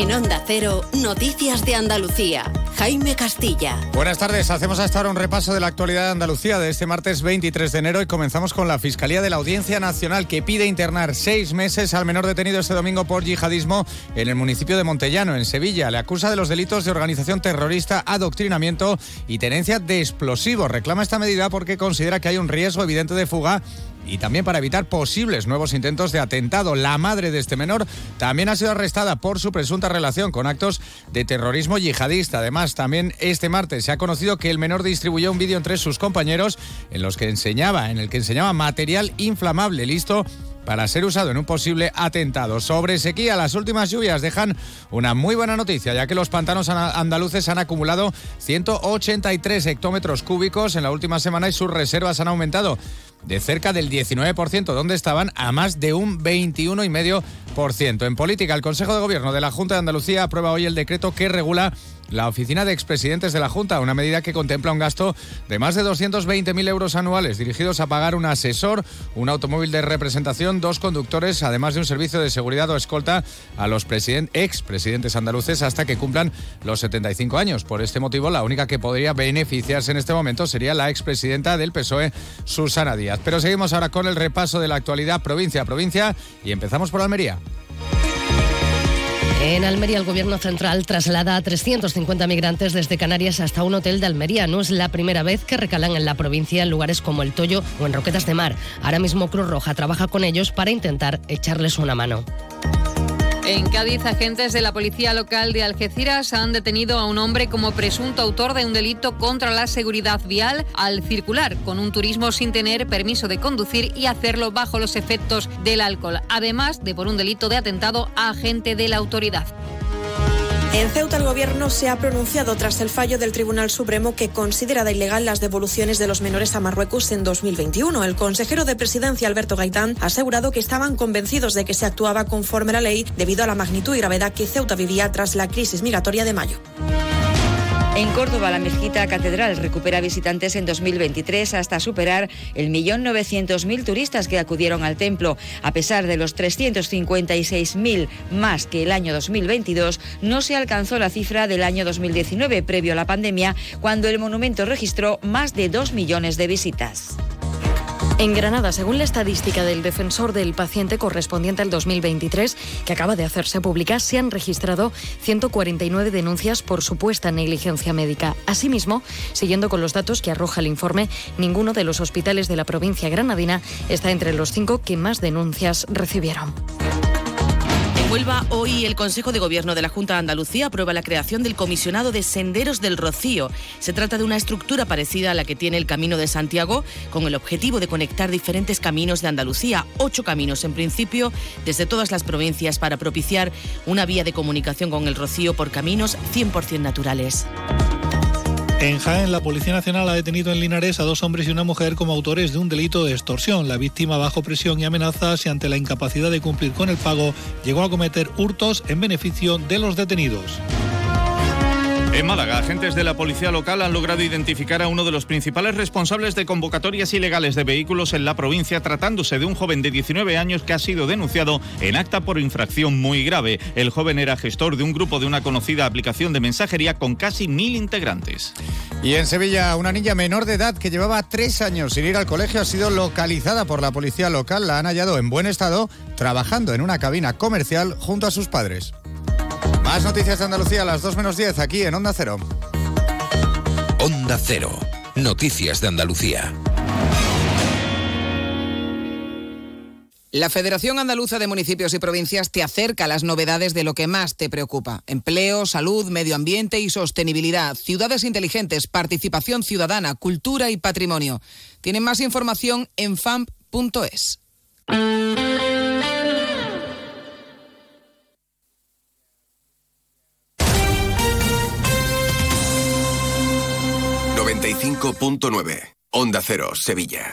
En Onda Cero, Noticias de Andalucía. Jaime Castilla. Buenas tardes, hacemos hasta ahora un repaso de la actualidad de Andalucía de este martes 23 de enero y comenzamos con la Fiscalía de la Audiencia Nacional que pide internar seis meses al menor detenido este domingo por yihadismo en el municipio de Montellano, en Sevilla. Le acusa de los delitos de organización terrorista, adoctrinamiento y tenencia de explosivos. Reclama esta medida porque considera que hay un riesgo evidente de fuga y también para evitar posibles nuevos intentos de atentado. La madre de este menor también ha sido arrestada por su presunta relación con actos de terrorismo yihadista. Además, también este martes se ha conocido que el menor distribuyó un vídeo entre sus compañeros en los que enseñaba, en el que enseñaba material inflamable listo para ser usado en un posible atentado. Sobre sequía, las últimas lluvias dejan una muy buena noticia, ya que los pantanos andaluces han acumulado 183 hectómetros cúbicos en la última semana y sus reservas han aumentado de cerca del 19%, donde estaban a más de un 21,5%. En política, el Consejo de Gobierno de la Junta de Andalucía aprueba hoy el decreto que regula la oficina de expresidentes de la Junta, una medida que contempla un gasto de más de 220.000 euros anuales dirigidos a pagar un asesor, un automóvil de representación, dos conductores, además de un servicio de seguridad o escolta a los expresidentes andaluces hasta que cumplan los 75 años. Por este motivo, la única que podría beneficiarse en este momento sería la expresidenta del PSOE, Susana Díaz. Pero seguimos ahora con el repaso de la actualidad provincia a provincia y empezamos por Almería. En Almería, el Gobierno central traslada a 350 migrantes desde Canarias hasta un hotel de Almería. No es la primera vez que recalan en la provincia en lugares como El Toyo o en Roquetas de Mar. Ahora mismo Cruz Roja trabaja con ellos para intentar echarles una mano. En Cádiz, agentes de la policía local de Algeciras han detenido a un hombre como presunto autor de un delito contra la seguridad vial al circular con un turismo sin tener permiso de conducir y hacerlo bajo los efectos del alcohol, además de por un delito de atentado a agente de la autoridad. En Ceuta el gobierno se ha pronunciado tras el fallo del Tribunal Supremo que considera de ilegal las devoluciones de los menores a Marruecos en 2021. El consejero de presidencia Alberto Gaitán ha asegurado que estaban convencidos de que se actuaba conforme a la ley debido a la magnitud y gravedad que Ceuta vivía tras la crisis migratoria de mayo. En Córdoba, la mezquita catedral recupera visitantes en 2023 hasta superar el millón novecientos mil turistas que acudieron al templo. A pesar de los 356.000 más que el año 2022, no se alcanzó la cifra del año 2019, previo a la pandemia, cuando el monumento registró más de dos millones de visitas. En Granada, según la estadística del defensor del paciente correspondiente al 2023, que acaba de hacerse pública, se han registrado 149 denuncias por supuesta negligencia médica. Asimismo, siguiendo con los datos que arroja el informe, ninguno de los hospitales de la provincia granadina está entre los cinco que más denuncias recibieron. Huelva, hoy el Consejo de Gobierno de la Junta de Andalucía aprueba la creación del Comisionado de Senderos del Rocío. Se trata de una estructura parecida a la que tiene el Camino de Santiago, con el objetivo de conectar diferentes caminos de Andalucía, ocho caminos en principio, desde todas las provincias, para propiciar una vía de comunicación con el Rocío por caminos 100% naturales. En Jaén, la Policía Nacional ha detenido en Linares a dos hombres y una mujer como autores de un delito de extorsión. La víctima, bajo presión y amenazas y ante la incapacidad de cumplir con el pago, llegó a cometer hurtos en beneficio de los detenidos. En Málaga, agentes de la policía local han logrado identificar a uno de los principales responsables de convocatorias ilegales de vehículos en la provincia, tratándose de un joven de 19 años que ha sido denunciado en acta por infracción muy grave. El joven era gestor de un grupo de una conocida aplicación de mensajería con casi mil integrantes. Y en Sevilla, una niña menor de edad que llevaba tres años sin ir al colegio ha sido localizada por la policía local. La han hallado en buen estado, trabajando en una cabina comercial junto a sus padres. Más noticias de Andalucía a las 2 menos 10 aquí en Onda Cero. Onda Cero. Noticias de Andalucía. La Federación Andaluza de Municipios y Provincias te acerca a las novedades de lo que más te preocupa. Empleo, salud, medio ambiente y sostenibilidad, ciudades inteligentes, participación ciudadana, cultura y patrimonio. Tienen más información en famp.es. 95.9. Onda Cero, Sevilla.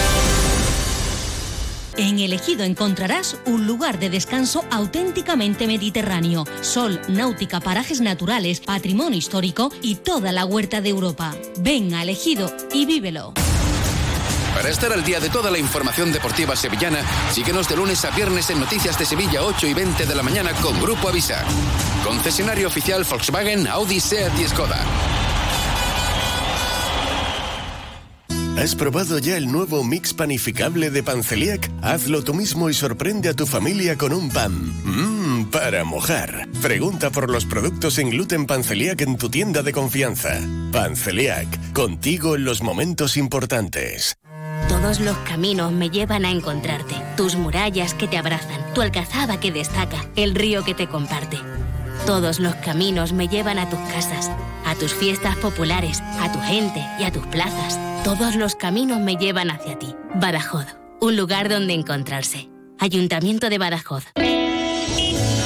En Elegido encontrarás un lugar de descanso auténticamente mediterráneo. Sol, náutica, parajes naturales, patrimonio histórico y toda la huerta de Europa. Ven a Elegido y vívelo. Para estar al día de toda la información deportiva sevillana, síguenos de lunes a viernes en Noticias de Sevilla 8 y 20 de la mañana con Grupo Avisa. Concesionario oficial Volkswagen, Audi, Seat y Skoda. ¿Has probado ya el nuevo mix panificable de Panceliac? Hazlo tú mismo y sorprende a tu familia con un pan. Mmm, para mojar. Pregunta por los productos en gluten Panceliac en tu tienda de confianza. Panceliac, contigo en los momentos importantes. Todos los caminos me llevan a encontrarte. Tus murallas que te abrazan, tu alcazaba que destaca, el río que te comparte. Todos los caminos me llevan a tus casas, a tus fiestas populares, a tu gente y a tus plazas. Todos los caminos me llevan hacia ti. Badajoz, un lugar donde encontrarse. Ayuntamiento de Badajoz.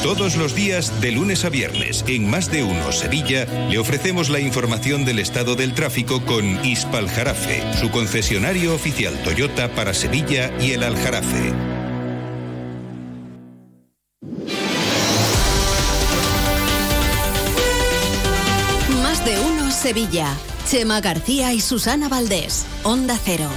Todos los días, de lunes a viernes, en Más de Uno Sevilla, le ofrecemos la información del estado del tráfico con Ispal Jarafe, su concesionario oficial Toyota para Sevilla y el Aljarafe. Sevilla. Chema García y Susana Valdés. Onda Cero.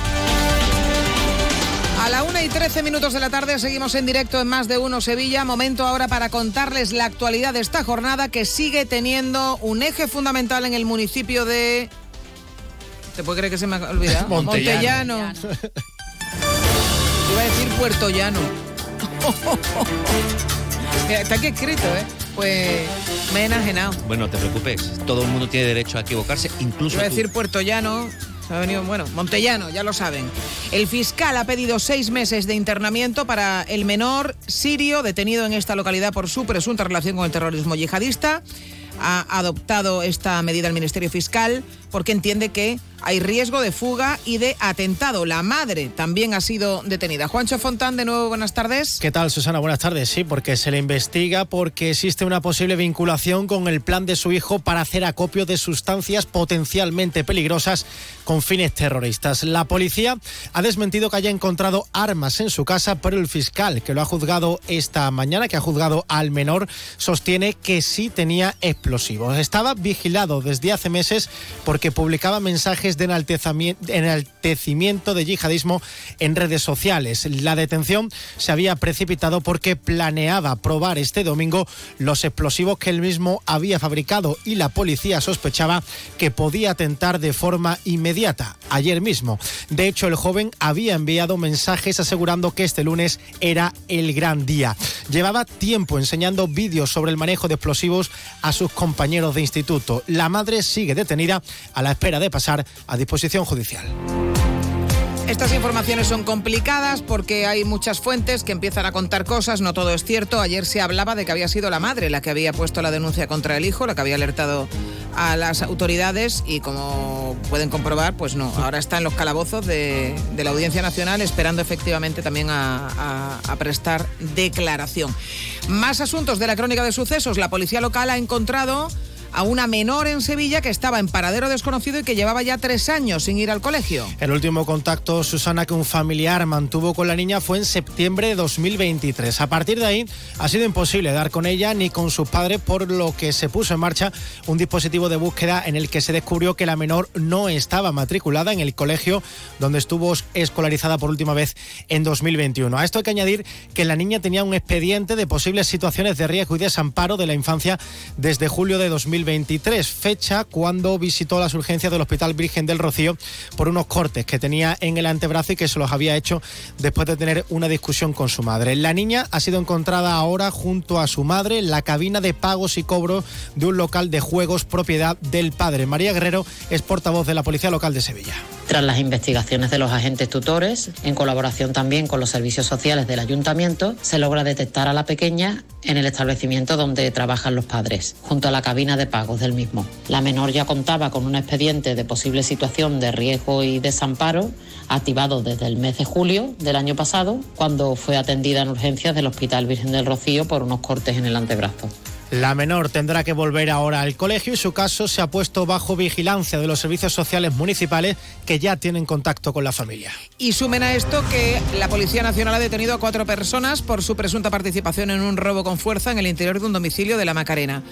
A la una y 13 minutos de la tarde seguimos en directo en Más de Uno Sevilla. Momento ahora para contarles la actualidad de esta jornada que sigue teniendo un eje fundamental en el municipio de... ¿Te puede creer que se me ha olvidado? Montellano. Montellano. Iba a decir Puerto Llano. Está aquí escrito, ¿eh? Pues me he enajenado. Bueno, no te preocupes, todo el mundo tiene derecho a equivocarse, incluso Iba a decir Puerto Llano. Ha venido, bueno, Montellano, ya lo saben. El fiscal ha pedido seis meses de internamiento para el menor sirio detenido en esta localidad por su presunta relación con el terrorismo yihadista. Ha adoptado esta medida el Ministerio Fiscal porque entiende que hay riesgo de fuga y de atentado. La madre también ha sido detenida. Juancho Fontán, de nuevo, buenas tardes. ¿Qué tal, Susana? Buenas tardes. Sí, porque se le investiga porque existe una posible vinculación con el plan de su hijo para hacer acopio de sustancias potencialmente peligrosas con fines terroristas. La policía ha desmentido que haya encontrado armas en su casa, pero el fiscal que lo ha juzgado esta mañana, que ha juzgado al menor, sostiene que sí tenía explosivos. Estaba vigilado desde hace meses porque publicaba mensajes mensajes de enaltecimiento de yihadismo en redes sociales. La detención se había precipitado porque planeaba probar este domingo los explosivos que él mismo había fabricado y la policía sospechaba que podía atentar de forma inmediata, ayer mismo. De hecho, el joven había enviado mensajes asegurando que este lunes era el gran día. Llevaba tiempo enseñando vídeos sobre el manejo de explosivos a sus compañeros de instituto. La madre sigue detenida a la espera de pasar a disposición judicial. Estas informaciones son complicadas porque hay muchas fuentes que empiezan a contar cosas, no todo es cierto. Ayer se hablaba de que había sido la madre la que había puesto la denuncia contra el hijo, la que había alertado a las autoridades y como pueden comprobar, pues no, ahora está en los calabozos de, la Audiencia Nacional esperando efectivamente también a, a prestar declaración. Más asuntos de la crónica de sucesos. La policía local ha encontrado a una menor en Sevilla que estaba en paradero desconocido y que llevaba ya tres años sin ir al colegio. El último contacto, Susana, que un familiar mantuvo con la niña fue en septiembre de 2023. A partir de ahí ha sido imposible dar con ella ni con sus padres, por lo que se puso en marcha un dispositivo de búsqueda en el que se descubrió que la menor no estaba matriculada en el colegio donde estuvo escolarizada por última vez en 2021. A esto hay que añadir que la niña tenía un expediente de posibles situaciones de riesgo y desamparo de la infancia desde julio de 2021 2023, fecha cuando visitó las urgencias del Hospital Virgen del Rocío por unos cortes que tenía en el antebrazo y que se los había hecho después de tener una discusión con su madre. La niña ha sido encontrada ahora junto a su madre en la cabina de pagos y cobro de un local de juegos propiedad del padre. María Guerrero es portavoz de la Policía Local de Sevilla. Tras las investigaciones de los agentes tutores, en colaboración también con los servicios sociales del ayuntamiento, se logra detectar a la pequeña en el establecimiento donde trabajan los padres, junto a la cabina de pagos del mismo. La menor ya contaba con un expediente de posible situación de riesgo y desamparo activado desde el mes de julio del año pasado, cuando fue atendida en urgencias del Hospital Virgen del Rocío por unos cortes en el antebrazo. La menor tendrá que volver ahora al colegio y su caso se ha puesto bajo vigilancia de los servicios sociales municipales que ya tienen contacto con la familia. Y sumen a esto que la Policía Nacional ha detenido a cuatro personas por su presunta participación en un robo con fuerza en el interior de un domicilio de la Macarena.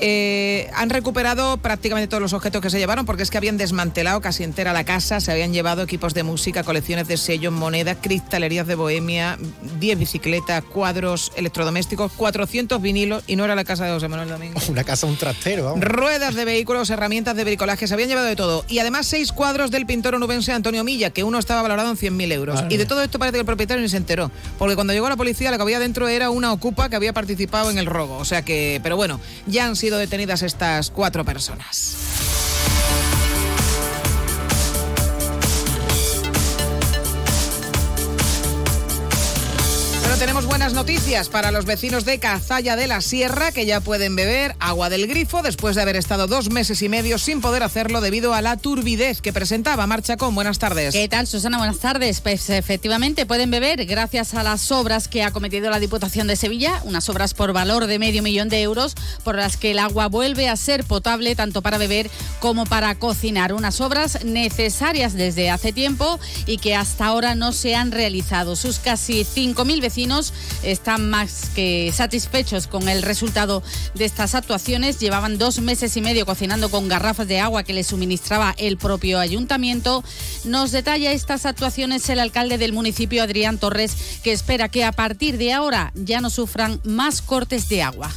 Eh, han recuperado prácticamente todos los objetos que se llevaron porque es que habían desmantelado casi entera la casa, se habían llevado equipos de música, colecciones de sellos, monedas, cristalerías de bohemia, 10 bicicletas, cuadros electrodomésticos, 400 vinilos y no era la casa de José Manuel Domingo. Una casa, un trastero. Ruedas de vehículos, herramientas de bricolaje, se habían llevado de todo. Y además seis cuadros del pintor onubense Antonio Milla, que uno estaba valorado en 100.000 euros. Y de todo esto parece que el propietario ni se enteró, porque cuando llegó la policía lo que había dentro era una ocupa que había participado en el robo. O sea que, pero bueno, ya han sido detenidas estas cuatro personas. Noticias para los vecinos de Cazalla de la Sierra que ya pueden beber agua del grifo después de haber estado dos meses y medio sin poder hacerlo debido a la turbidez que presentaba. Marcha con buenas tardes. ¿Qué tal, Susana? Buenas tardes. Pues efectivamente pueden beber gracias a las obras que ha cometido la Diputación de Sevilla, unas obras por valor de medio millón de euros por las que el agua vuelve a ser potable tanto para beber como para cocinar. Unas obras necesarias desde hace tiempo y que hasta ahora no se han realizado. Sus casi 5.000 vecinos están más que satisfechos con el resultado de estas actuaciones. Llevaban dos meses y medio cocinando con garrafas de agua que les suministraba el propio ayuntamiento. Nos detalla estas actuaciones el alcalde del municipio, Adrián Torres, que espera que a partir de ahora ya no sufran más cortes de agua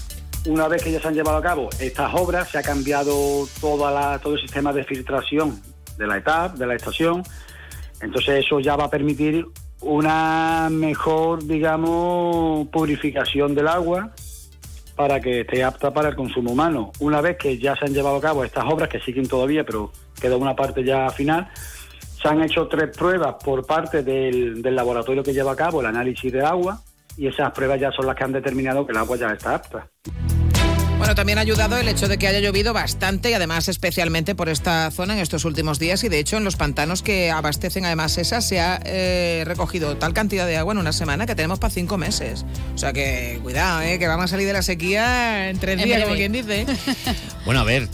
una vez que ya se han llevado a cabo estas obras, se ha cambiado todo el sistema de filtración de la etapa, de la estación. Entonces eso ya va a permitir una mejor, digamos, purificación del agua para que esté apta para el consumo humano. Una vez que ya se han llevado a cabo estas obras, que siguen todavía, pero queda una parte ya final, se han hecho tres pruebas por parte del, del laboratorio que lleva a cabo el análisis de agua y esas pruebas ya son las que han determinado que el agua ya está apta. Bueno, también ha ayudado el hecho de que haya llovido bastante y además especialmente por esta zona en estos últimos días y de hecho en los pantanos que abastecen además esas se ha eh, recogido tal cantidad de agua en una semana que tenemos para cinco meses. O sea que cuidado, eh, que vamos a salir de la sequía en tres días, como quien dice. bueno, a ver,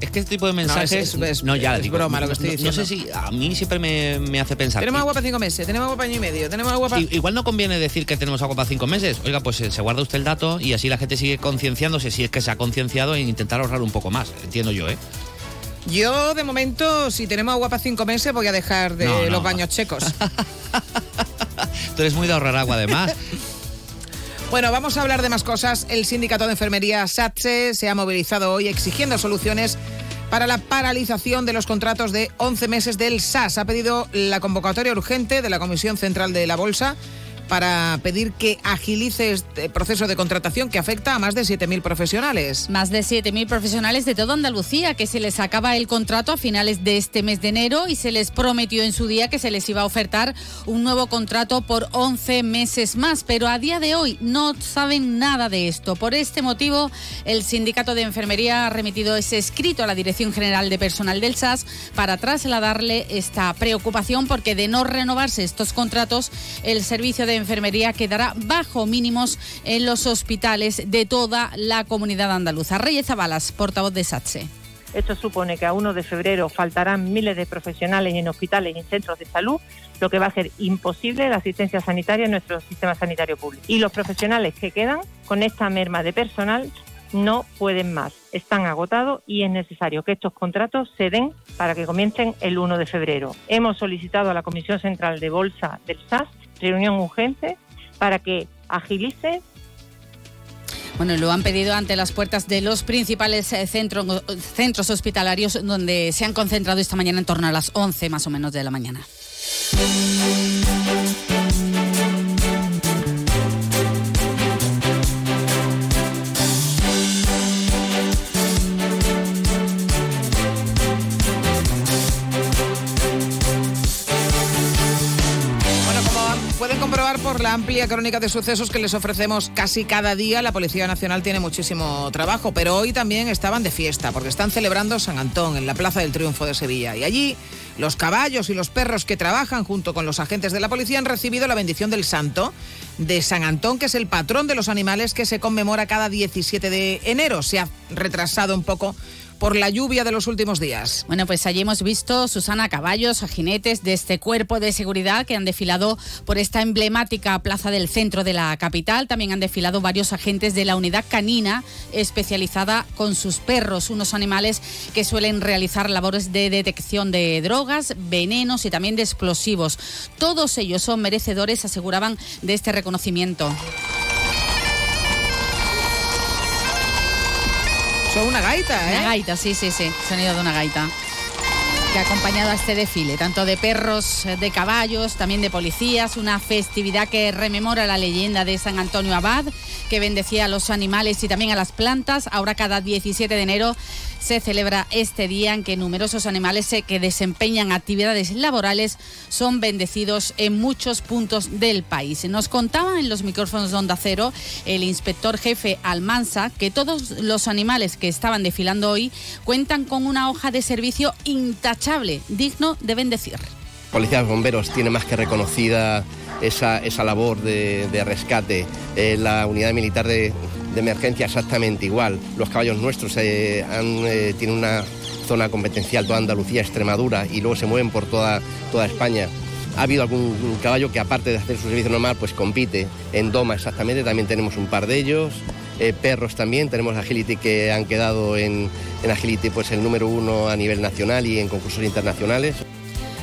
es que este tipo de mensajes. No, es, no ya es broma lo que estoy diciendo. No sé si a mí siempre me, hace pensar. Tenemos agua para cinco meses, tenemos agua para año y medio, tenemos agua para. Igual no conviene decir que tenemos agua para cinco meses. Oiga, pues eh, se guarda usted el dato y así la gente sigue concienciándose, si es que se ha concienciado, en intentar ahorrar un poco más. Entiendo yo, ¿eh? Yo, de momento, si tenemos agua para cinco meses, voy a dejar de los baños checos. Tú eres muy de ahorrar agua, además. Bueno, vamos a hablar de más cosas. El sindicato de enfermería SATSE se ha movilizado hoy exigiendo soluciones para la paralización de los contratos de 11 meses del SAS. Ha pedido la convocatoria urgente de la Comisión Central de la Bolsa para pedir que agilice este proceso de contratación que afecta a más de 7.000 profesionales. Más de 7.000 profesionales de toda Andalucía que se les acaba el contrato a finales de este mes de enero y se les prometió en su día que se les iba a ofertar un nuevo contrato por 11 meses más, pero a día de hoy no saben nada de esto. Por este motivo, el Sindicato de Enfermería ha remitido ese escrito a la Dirección General de Personal del SAS para trasladarle esta preocupación porque de no renovarse estos contratos, el servicio de enfermería quedará bajo mínimos en los hospitales de toda la comunidad andaluza. Reyes Zabalas, portavoz de SATSE. Esto supone que a 1 de febrero faltarán miles de profesionales en hospitales y en centros de salud, lo que va a hacer imposible la asistencia sanitaria en nuestro sistema sanitario público. Y los profesionales que quedan con esta merma de personal no pueden más, están agotados y es necesario que estos contratos se den para que comiencen el 1 de febrero. Hemos solicitado a la Comisión Central de Bolsa del SAS reunión urgente para que agilice bueno, lo han pedido ante las puertas de los principales eh, centros, centros hospitalarios donde se han concentrado esta mañana en torno a las 11 más o menos de la mañana. La amplia crónica de sucesos que les ofrecemos casi cada día, la Policía Nacional tiene muchísimo trabajo, pero hoy también estaban de fiesta porque están celebrando San Antón en la Plaza del Triunfo de Sevilla. Y allí los caballos y los perros que trabajan junto con los agentes de la policía han recibido la bendición del santo de San Antón, que es el patrón de los animales que se conmemora cada 17 de enero. Se ha retrasado un poco por la lluvia de los últimos días. Bueno, pues allí hemos visto, Susana, caballos, a jinetes de este cuerpo de seguridad que han desfilado por esta emblemática plaza del centro de la capital. También han desfilado varios agentes de la unidad canina especializada con sus perros, unos animales que suelen realizar labores de detección de drogas, venenos y también de explosivos. Todos ellos son merecedores, aseguraban, de este reconocimiento. Son una gaita, ¿eh? Una gaita, sí, sí, sí. Sonido de una gaita que ha acompañado a este desfile, tanto de perros, de caballos, también de policías, una festividad que rememora la leyenda de San Antonio Abad, que bendecía a los animales y también a las plantas. Ahora cada 17 de enero se celebra este día en que numerosos animales que desempeñan actividades laborales son bendecidos en muchos puntos del país. Nos contaba en los micrófonos de Onda Cero el inspector jefe Almansa que todos los animales que estaban desfilando hoy cuentan con una hoja de servicio intachable, digno de bendecir. Policías Bomberos tiene más que reconocida esa, esa labor de, rescate. Eh, la unidad militar de, emergencia exactamente igual. Los caballos nuestros eh, eh, tienen una zona competencial, toda Andalucía, Extremadura, y luego se mueven por toda, toda España. Ha habido algún caballo que aparte de hacer su servicio normal, pues compite en Doma exactamente, también tenemos un par de ellos. Eh, perros también, tenemos Agility que han quedado en, Agility pues el número uno a nivel nacional y en concursos internacionales.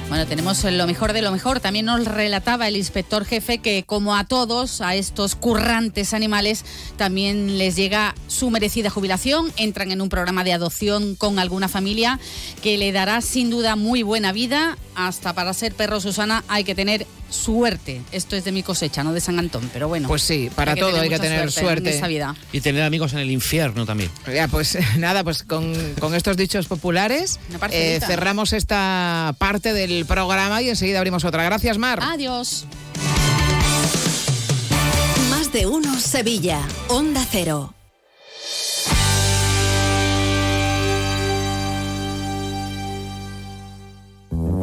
Bueno, tenemos lo mejor de lo mejor. También nos relataba el inspector jefe que como a todos, a estos currantes animales, también les llega su merecida jubilación. Entran en un programa de adopción con alguna familia que le dará sin duda muy buena vida. Hasta para ser perro, Susana, hay que tener suerte. Esto es de mi cosecha, no de San Antón, pero bueno. Pues sí, para todo hay que tener suerte. En esa vida. Y tener amigos en el infierno también. Ya, pues nada, pues con, estos dichos populares eh, cerramos esta parte del programa y enseguida abrimos otra. Gracias, Mar. Adiós. Más de uno, Sevilla. Onda Cero.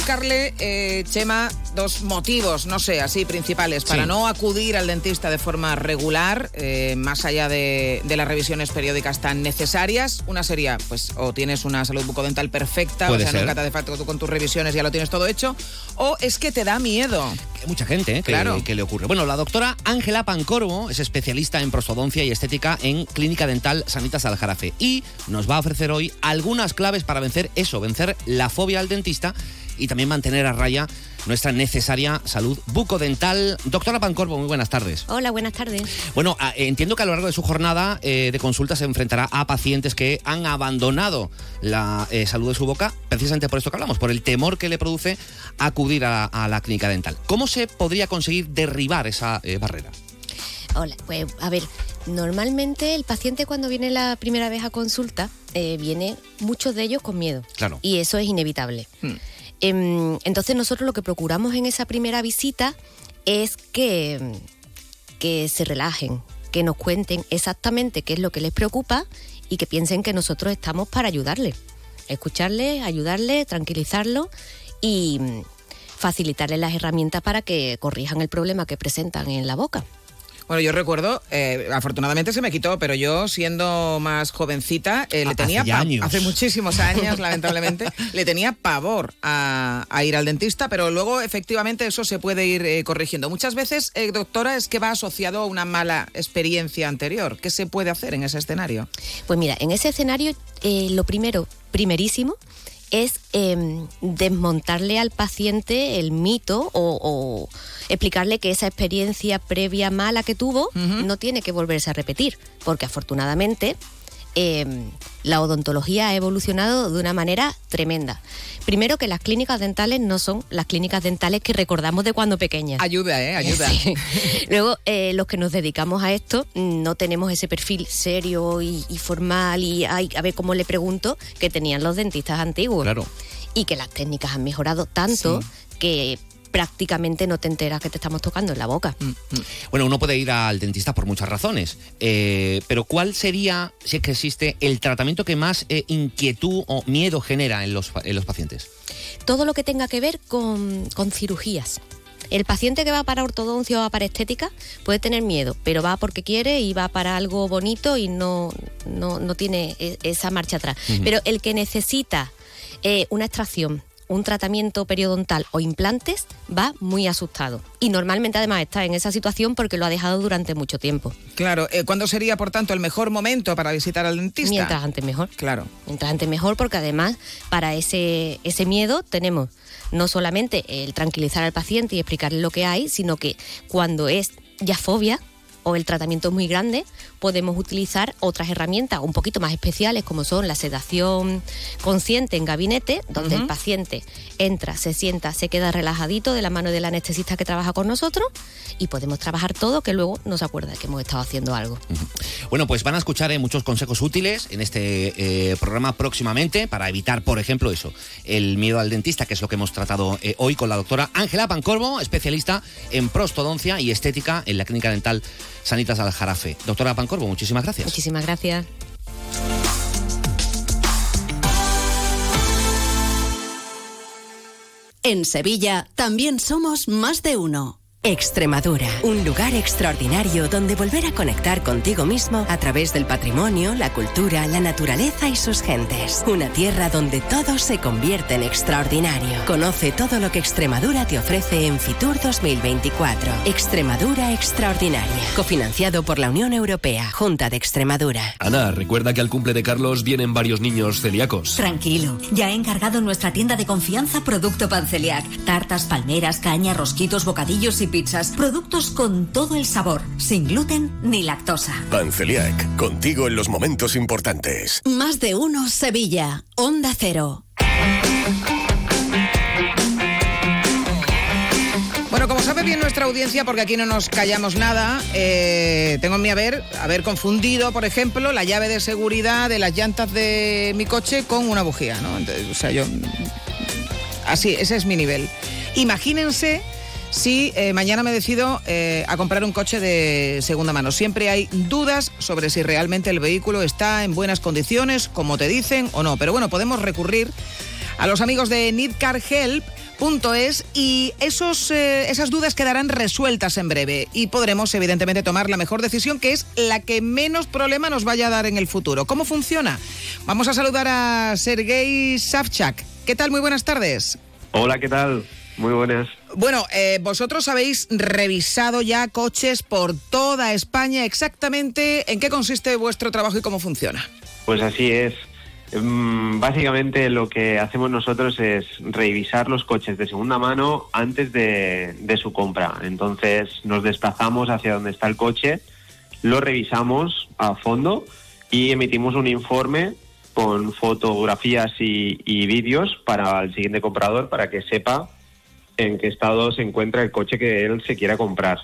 buscarle, eh, Chema, dos motivos, no sé, así principales, para Sí. no acudir al dentista de forma regular, eh, más allá de, de las revisiones periódicas tan necesarias, una sería, pues, o tienes una salud bucodental perfecta, Puede o sea, ser. nunca te hace falta tú con tus revisiones ya lo tienes todo hecho, o es que te da miedo. Hay mucha gente ¿eh? que, Claro. que le ocurre. Bueno, la doctora Ángela Pancorbo es especialista en prostodoncia y estética en Clínica Dental Sanitas Aljarafe y nos va a ofrecer hoy algunas claves para vencer eso, vencer la fobia al dentista y también mantener a raya nuestra necesaria salud bucodental. Doctora Pancorbo, muy buenas tardes. Hola, buenas tardes. Bueno, a- entiendo que a lo largo de su jornada eh, de consulta se enfrentará a pacientes que han abandonado la eh, salud de su boca precisamente por esto que hablamos, por el temor que le produce acudir a, a la clínica dental. ¿Cómo se podría conseguir derribar esa eh, barrera? Hola, pues a ver, normalmente el paciente cuando viene la primera vez a consulta, eh, viene muchos de ellos con miedo. Claro. Y eso es inevitable. Em, entonces nosotros lo que procuramos en esa primera visita es que, em, que se relajen, que nos cuenten exactamente qué es lo que les preocupa y que piensen que nosotros estamos para ayudarles. Escucharles, ayudarles, tranquilizarlos y mm, facilitarles las herramientas para que corrijan el problema que presentan en la boca. Bueno, yo recuerdo, eh, afortunadamente se me quitó, pero yo siendo más jovencita eh, le Hace tenía años. hace muchísimos años, lamentablemente, le tenía pavor a, a ir al dentista, pero luego efectivamente eso se puede ir eh, corrigiendo. Muchas veces, eh, doctora, es que va asociado a una mala experiencia anterior. ¿Qué se puede hacer en ese escenario? Pues mira, en ese escenario eh, lo primero, primerísimo, es em, desmontarle al paciente el mito o, o explicarle que esa experiencia previa mala que tuvo no tiene que volverse a repetir, porque afortunadamente em, la odontología ha evolucionado de una manera tremenda. Primero que las clínicas dentales no son las clínicas dentales que recordamos de cuando pequeñas. Ayuda, ¿eh? Ayuda. Sí. Luego, eh, los que nos dedicamos a esto no tenemos ese perfil serio y, y formal y ay, a ver cómo le pregunto que tenían los dentistas antiguos. Claro. Y que las técnicas han mejorado tanto que prácticamente no te enteras que te estamos tocando en la boca. Bueno, uno puede ir al dentista por muchas razones, eh, pero ¿cuál sería, si es que existe, el tratamiento que más eh, inquietud o miedo genera en los, en los pacientes? Todo lo que tenga que ver con, con cirugías. El paciente que va para ortodoncia o va para estética puede tener miedo, pero va porque quiere y va para algo bonito y no, no, no tiene e- esa marcha atrás. Pero el que necesita eh, una extracción, un tratamiento periodontal o implantes va muy asustado. Y normalmente además está en esa situación porque lo ha dejado durante mucho tiempo. Claro, eh, ¿cuándo sería, por tanto, el mejor momento para visitar al dentista? Mientras antes mejor. Claro. Mientras antes mejor porque además para ese, ese miedo tenemos no solamente el tranquilizar al paciente y explicarle lo que hay, sino que cuando es ya fobia o el tratamiento es muy grande, podemos utilizar otras herramientas un poquito más especiales como son la sedación consciente en gabinete, donde el paciente entra, se sienta, se queda relajadito de la mano del anestesista que trabaja con nosotros y podemos trabajar todo que luego no se acuerda que hemos estado haciendo algo. Bueno, pues van a escuchar eh, muchos consejos útiles en este eh, programa próximamente para evitar, por ejemplo, eso, el miedo al dentista, que es lo que hemos tratado eh, hoy con la doctora Ángela Pancorbo, especialista en prostodoncia y estética en la clínica dental Sanitas Aljarafe. Doctora Pancorbo, muchísimas gracias. Muchísimas gracias. En Sevilla también somos más de uno. Extremadura, un lugar extraordinario donde volver a conectar contigo mismo a través del patrimonio, la cultura, la naturaleza y sus gentes. Una tierra donde todo se convierte en extraordinario. Conoce todo lo que Extremadura te ofrece en Fitur 2024. Extremadura Extraordinaria, cofinanciado por la Unión Europea, Junta de Extremadura. Ana, recuerda que al cumple de Carlos vienen varios niños celíacos. Tranquilo, ya he encargado en nuestra tienda de confianza producto Panceliac. Tartas, palmeras, caña, rosquitos, bocadillos y pizzas. Productos con todo el sabor, sin gluten ni lactosa. Panceliac, contigo en los momentos importantes. Más de uno Sevilla, Onda Cero. Bueno, como sabe bien nuestra audiencia, porque aquí no nos callamos nada, eh, tengo en mi haber haber confundido, por ejemplo, la llave de seguridad de las llantas de mi coche con una bujía, ¿no? Entonces, o sea, yo... Así, ese es mi nivel. Imagínense si eh, mañana me decido eh, a comprar un coche de segunda mano. Siempre hay dudas sobre si realmente el vehículo está en buenas condiciones, como te dicen o no. Pero bueno, podemos recurrir a los amigos de Need Car Help es y esos, eh, esas dudas quedarán resueltas en breve y podremos evidentemente tomar la mejor decisión que es la que menos problema nos vaya a dar en el futuro. ¿Cómo funciona? Vamos a saludar a Sergei Savchak. ¿Qué tal? Muy buenas tardes. Hola, ¿qué tal? Muy buenas. Bueno, eh, vosotros habéis revisado ya coches por toda España. Exactamente, ¿en qué consiste vuestro trabajo y cómo funciona? Pues así es. Mm, básicamente lo que hacemos nosotros es revisar los coches de segunda mano antes de, su compra. Entonces nos desplazamos hacia donde está el coche, lo revisamos a fondo y emitimos un informe con fotografías y, vídeos para el siguiente comprador para que sepa en qué estado se encuentra el coche que él se quiera comprar.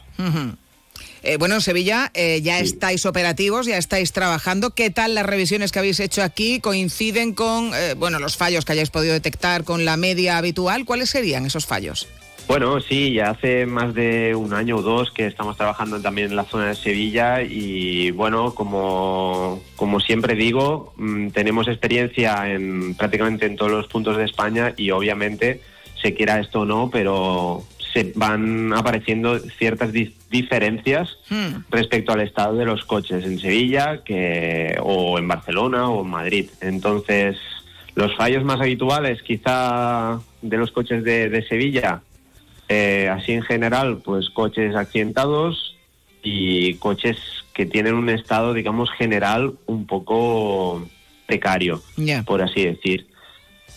Eh, bueno, en Sevilla eh, ya estáis operativos, ya estáis trabajando. ¿Qué tal las revisiones que habéis hecho aquí coinciden con eh, bueno, los fallos que hayáis podido detectar con la media habitual? ¿Cuáles serían esos fallos? Bueno, sí, ya hace más de un año o dos que estamos trabajando también en la zona de Sevilla y bueno, como, como siempre digo, mm, tenemos experiencia en prácticamente en todos los puntos de España y obviamente, se quiera esto o no, pero se van apareciendo ciertas diferencias hmm. respecto al estado de los coches en Sevilla que o en Barcelona o en Madrid. Entonces, los fallos más habituales quizá de los coches de, Sevilla, eh, así en general, pues coches accidentados y coches que tienen un estado, digamos, general un poco precario, por así decir.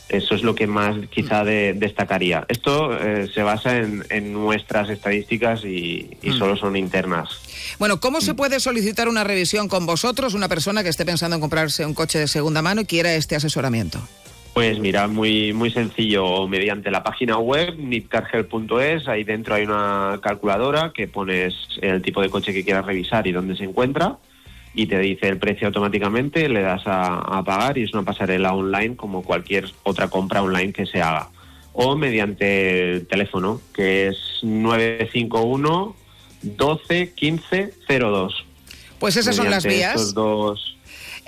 Eso es lo que más quizá destacaría. Esto eh, se basa en, nuestras estadísticas y, mm. solo son internas. Bueno, ¿cómo se mm. puede solicitar una revisión con vosotros, una persona que esté pensando en comprarse un coche de segunda mano y quiera este asesoramiento? Pues mira, muy, muy sencillo, mediante la página web nitcargel.es, ahí dentro hay una calculadora que pones el tipo de coche que quieras revisar y dónde se encuentra y te dice el precio automáticamente, le das a, pagar y es una pasarela online como cualquier otra compra online que se haga. O mediante el teléfono, que es 951 12 15 02. Pues esas son las vías.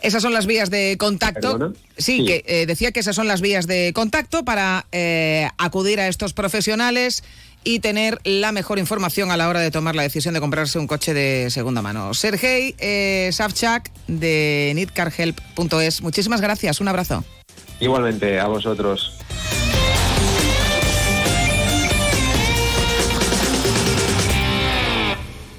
Esas son las vías de contacto. Sí, que eh, decía que esas son las vías de contacto para eh, acudir a estos profesionales y tener la mejor información a la hora de tomar la decisión de comprarse un coche de segunda mano. Sergei eh, Savchak de nitcarhelp.es, muchísimas gracias, un abrazo. Igualmente, a vosotros.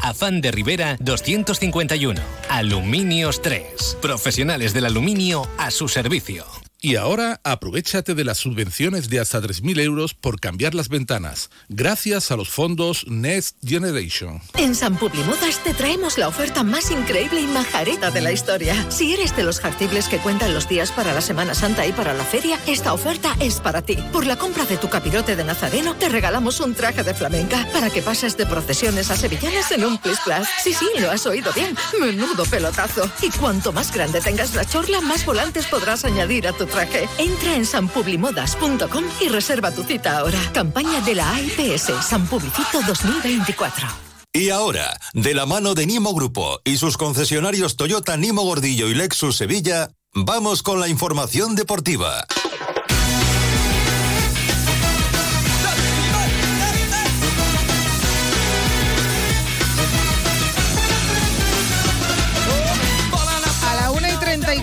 Afán de Rivera 251. Aluminios 3. Profesionales del aluminio a su servicio. Y ahora aprovechate de las subvenciones de hasta 3.000 euros por cambiar las ventanas, gracias a los fondos Next Generation. En San Publimodas te traemos la oferta más increíble y majareta de la historia. Si eres de los jartibles que cuentan los días para la Semana Santa y para la feria, esta oferta es para ti. Por la compra de tu capirote de nazareno, te regalamos un traje de flamenca para que pases de procesiones a sevillanas en un plis plus. Sí, sí, lo has oído bien. Menudo pelotazo. Y cuanto más grande tengas la chorla, más volantes podrás añadir a tu traje. Entra en sanpublimodas.com y reserva tu cita ahora. Campaña de la AIPS San Publicito 2024. Y ahora, de la mano de Nimo Grupo y sus concesionarios Toyota Nimo Gordillo y Lexus Sevilla, vamos con la información deportiva.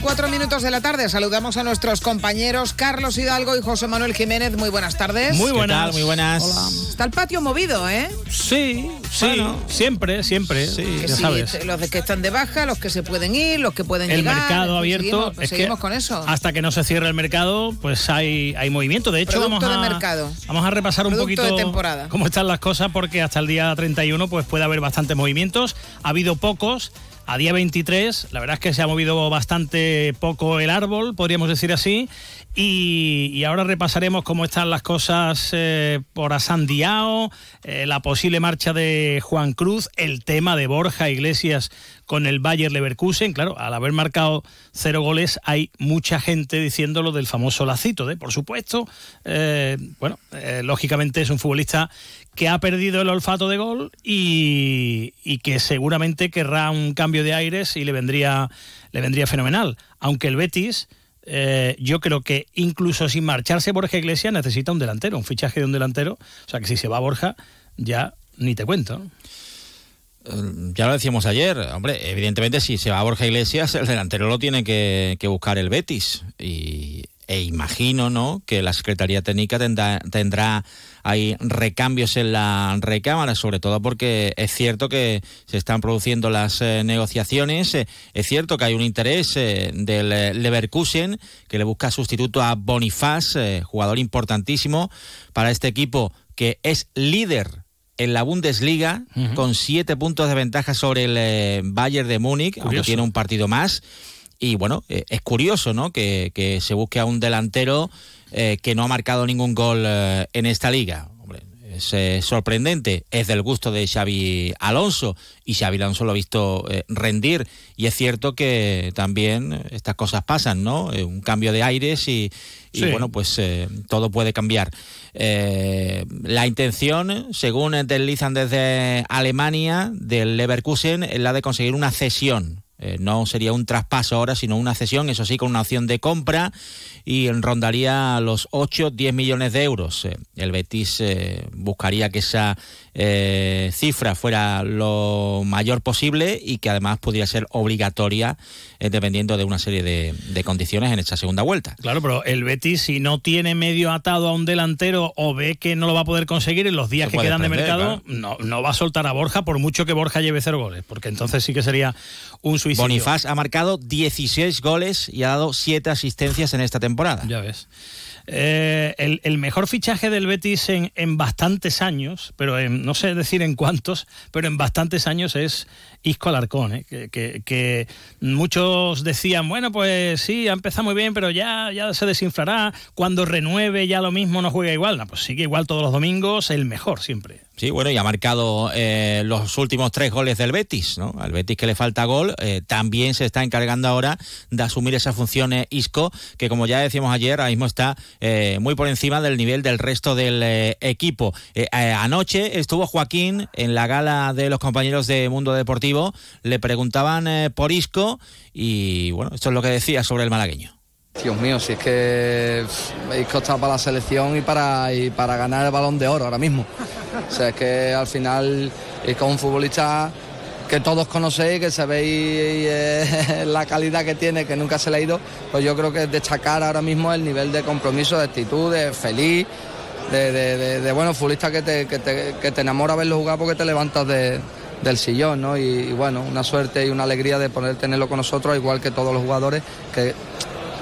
Cuatro minutos de la tarde. Saludamos a nuestros compañeros Carlos Hidalgo y José Manuel Jiménez. Muy buenas tardes. Muy buenas. Muy buenas. Está el patio movido, ¿eh? Sí, sí, siempre, siempre. Sí, ya sabes. Los de que están de baja, los que se pueden ir, los que pueden el llegar. El mercado abierto. Seguimos, seguimos con eso. Hasta que no se cierre el mercado, pues hay, hay movimiento. De hecho, vamos a, mercado. vamos a repasar un poquito de temporada. cómo están las cosas, porque hasta el día 31 pues puede haber bastantes movimientos. Ha habido pocos. A día 23, la verdad es que se ha movido bastante poco el árbol, podríamos decir así. Y, ahora repasaremos cómo están las cosas eh, por Asandiao, eh, la posible marcha de Juan Cruz, el tema de Borja Iglesias con el Bayer Leverkusen. Claro, al haber marcado cero goles, hay mucha gente diciendo lo del famoso lacito. ¿eh? Por supuesto, eh, bueno, lógicamente es un futbolista que ha perdido el olfato de gol y, que seguramente querrá un cambio de aires y le vendría, le vendría fenomenal. Aunque el Betis eh, yo creo que incluso sin marcharse Borja Iglesias necesita un delantero, un fichaje de un delantero. O sea que si se va Borja, ya ni te cuento. Eh, ya lo decíamos ayer, hombre, evidentemente si se va Borja Iglesias, el delantero lo tiene que, buscar el Betis. Y, e imagino ¿no? que la Secretaría Técnica tendrá hay recambios en la recámara, sobre todo porque es cierto que se están produciendo las eh, negociaciones, eh, es cierto que hay un interés eh, del Leverkusen que le busca sustituto a Bonifaz, jugador importantísimo para este equipo que es líder en la Bundesliga con siete puntos de ventaja sobre el Bayern de Múnich, aunque tiene un partido más. Y bueno, eh, es curioso, ¿no? Que, que, se busque a un delantero eh, que no ha marcado ningún gol eh, en esta liga. Hombre, es sorprendente, es del gusto de Xavi Alonso y Xavi Alonso lo ha visto rendir y es cierto que también estas cosas pasan, ¿no? un cambio de aires y, y bueno, pues todo puede cambiar. la intención, según deslizan desde Alemania, del Leverkusen, es la de conseguir una cesión eh, no sería un traspaso ahora, sino una cesión, eso sí, con una opción de compra y rondaría los 8, 10 millones de euros. Eh, el Betis eh, buscaría que esa cifra fuera lo mayor posible y que además pudiera ser obligatoria dependiendo de una serie de, condiciones en esta segunda vuelta. Claro, pero el Betis si no tiene medio atado a un delantero o ve que no lo va a poder conseguir en los días que quedan de mercado, no, no va a soltar a Borja por mucho que Borja lleve cero goles, porque entonces sí que sería un Bonifaz ha marcado 16 goles y ha dado 7 asistencias en esta temporada. Ya ves. Eh, el, mejor fichaje del Betis en, bastantes años, pero no sé decir en cuántos, pero en bastantes años es Isco Alarcón, ¿eh? que, muchos decían, bueno, pues sí, ha empezado muy bien, pero ya, ya se desinflará, cuando renueve ya lo mismo no juega igual, no, pues sigue igual todos los domingos, el mejor siempre. Sí, bueno, y ha marcado eh, los últimos tres goles del Betis, ¿no? Al Betis que le falta gol, eh, también se está encargando ahora de asumir esas funciones Isco, que como ya decíamos ayer, ahora mismo está eh, muy por encima del nivel del resto del equipo. anoche estuvo Joaquín en la gala de los compañeros de Mundo Deportivo, le preguntaban por Isco y bueno, esto es lo que decía sobre el malagueño. Dios mío, si es que Isco está para la selección y para, y para ganar el balón de oro ahora mismo. O sea, es que al final es un futbolista que todos conocéis, que sabéis eh, la calidad que tiene, que nunca se le ha ido, pues yo creo que destacar ahora mismo el nivel de compromiso, de actitud, de feliz, de, bueno, futbolista que te, que, te, que te enamora verlo jugar porque te levantas del sillón, ¿no? Y, y, bueno, una suerte y una alegría de poder tenerlo con nosotros, igual que todos los jugadores, que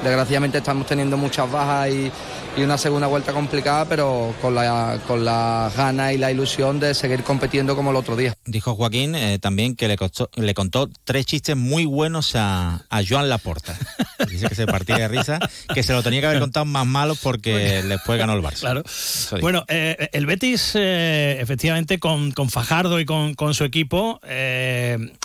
desgraciadamente estamos teniendo muchas bajas y, y una segunda vuelta complicada, pero con la, con la gana y la ilusión de seguir compitiendo como el otro día. Dijo Joaquín eh, también que le, le contó tres chistes muy buenos a, a Joan Laporta. Dice que se partía de risa, que se lo tenía que haber contado más malos porque después ganó el Barça. Claro. Bueno, eh, el Betis, eh, efectivamente, con, con, Fajardo y con, con su equipo,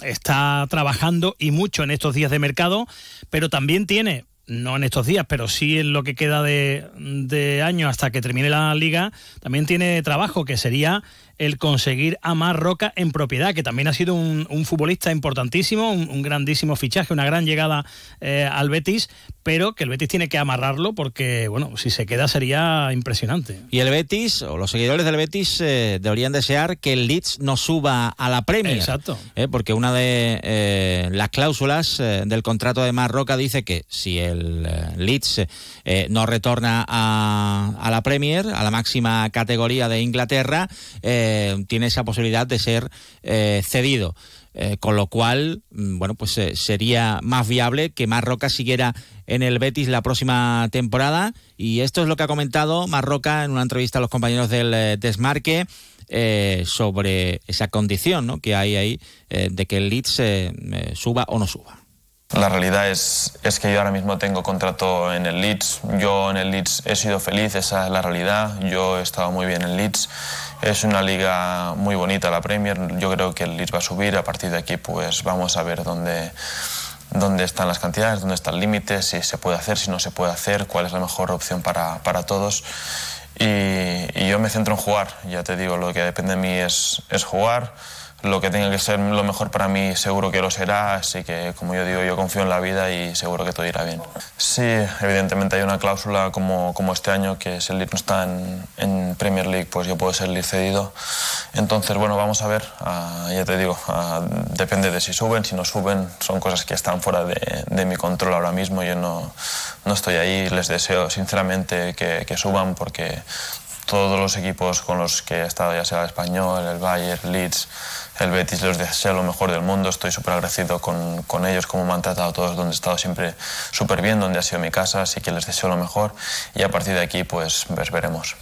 está trabajando y mucho en estos días de mercado, pero también tiene no en estos días, pero sí en lo que queda de, de año hasta que termine la liga, también tiene trabajo, que sería el conseguir a Marroca en propiedad, que también ha sido un, futbolista importantísimo, un, grandísimo fichaje, una gran llegada eh, al Betis, pero que el Betis tiene que amarrarlo porque, bueno, si se queda sería impresionante. Y el Betis, o los seguidores del Betis, eh, deberían desear que el Leeds no suba a la Premier. Exacto. Eh, porque una de las cláusulas del contrato de Marroca dice que si el Leeds no retorna a, a, la Premier, a la máxima categoría de Inglaterra, tiene esa posibilidad de ser cedido. Eh, con lo cual, mm, bueno, pues eh, sería más viable que Marroca siguiera en el Betis la próxima temporada. Y esto es lo que ha comentado Marroca en una entrevista a los compañeros del eh, Desmarque sobre esa condición que hay ahí de que el Leeds suba o no suba. La realidad es, es, que yo ahora mismo tengo contrato en el Leeds. Yo en el Leeds he sido feliz, esa es la realidad. Yo he estado muy bien en Leeds es una liga muy bonita la Premier, yo creo que el Leeds va a subir, a partir de aquí pues vamos a ver dónde, dónde están las cantidades, dónde está el límite, si se puede hacer, si no se puede hacer, cuál es la mejor opción para, para todos. Y, y, yo me centro en jugar, ya te digo, lo que depende de mí es, es jugar lo que tenga que ser lo mejor para mí seguro que lo será, así que como yo digo, yo confío en la vida y seguro que todo irá bien. Sí, evidentemente hay una cláusula como, como este año que si el Leeds no está en, en, Premier League, pues yo puedo ser Leeds cedido. Entonces, bueno, vamos a ver, ah, ya te digo, ah, depende de si suben, si no suben, son cosas que están fuera de, de mi control ahora mismo, yo no, no, estoy ahí, les deseo sinceramente que, que suban porque todos los equipos con los que he estado, ya sea el Español, el Bayern, Leeds, el Betis les desea lo mejor del mundo, estoy súper agradecido con, con, ellos, como me han tratado todos, donde he estado siempre súper bien, donde ha sido mi casa, así que les deseo lo mejor y a partir de aquí pues, pues veremos.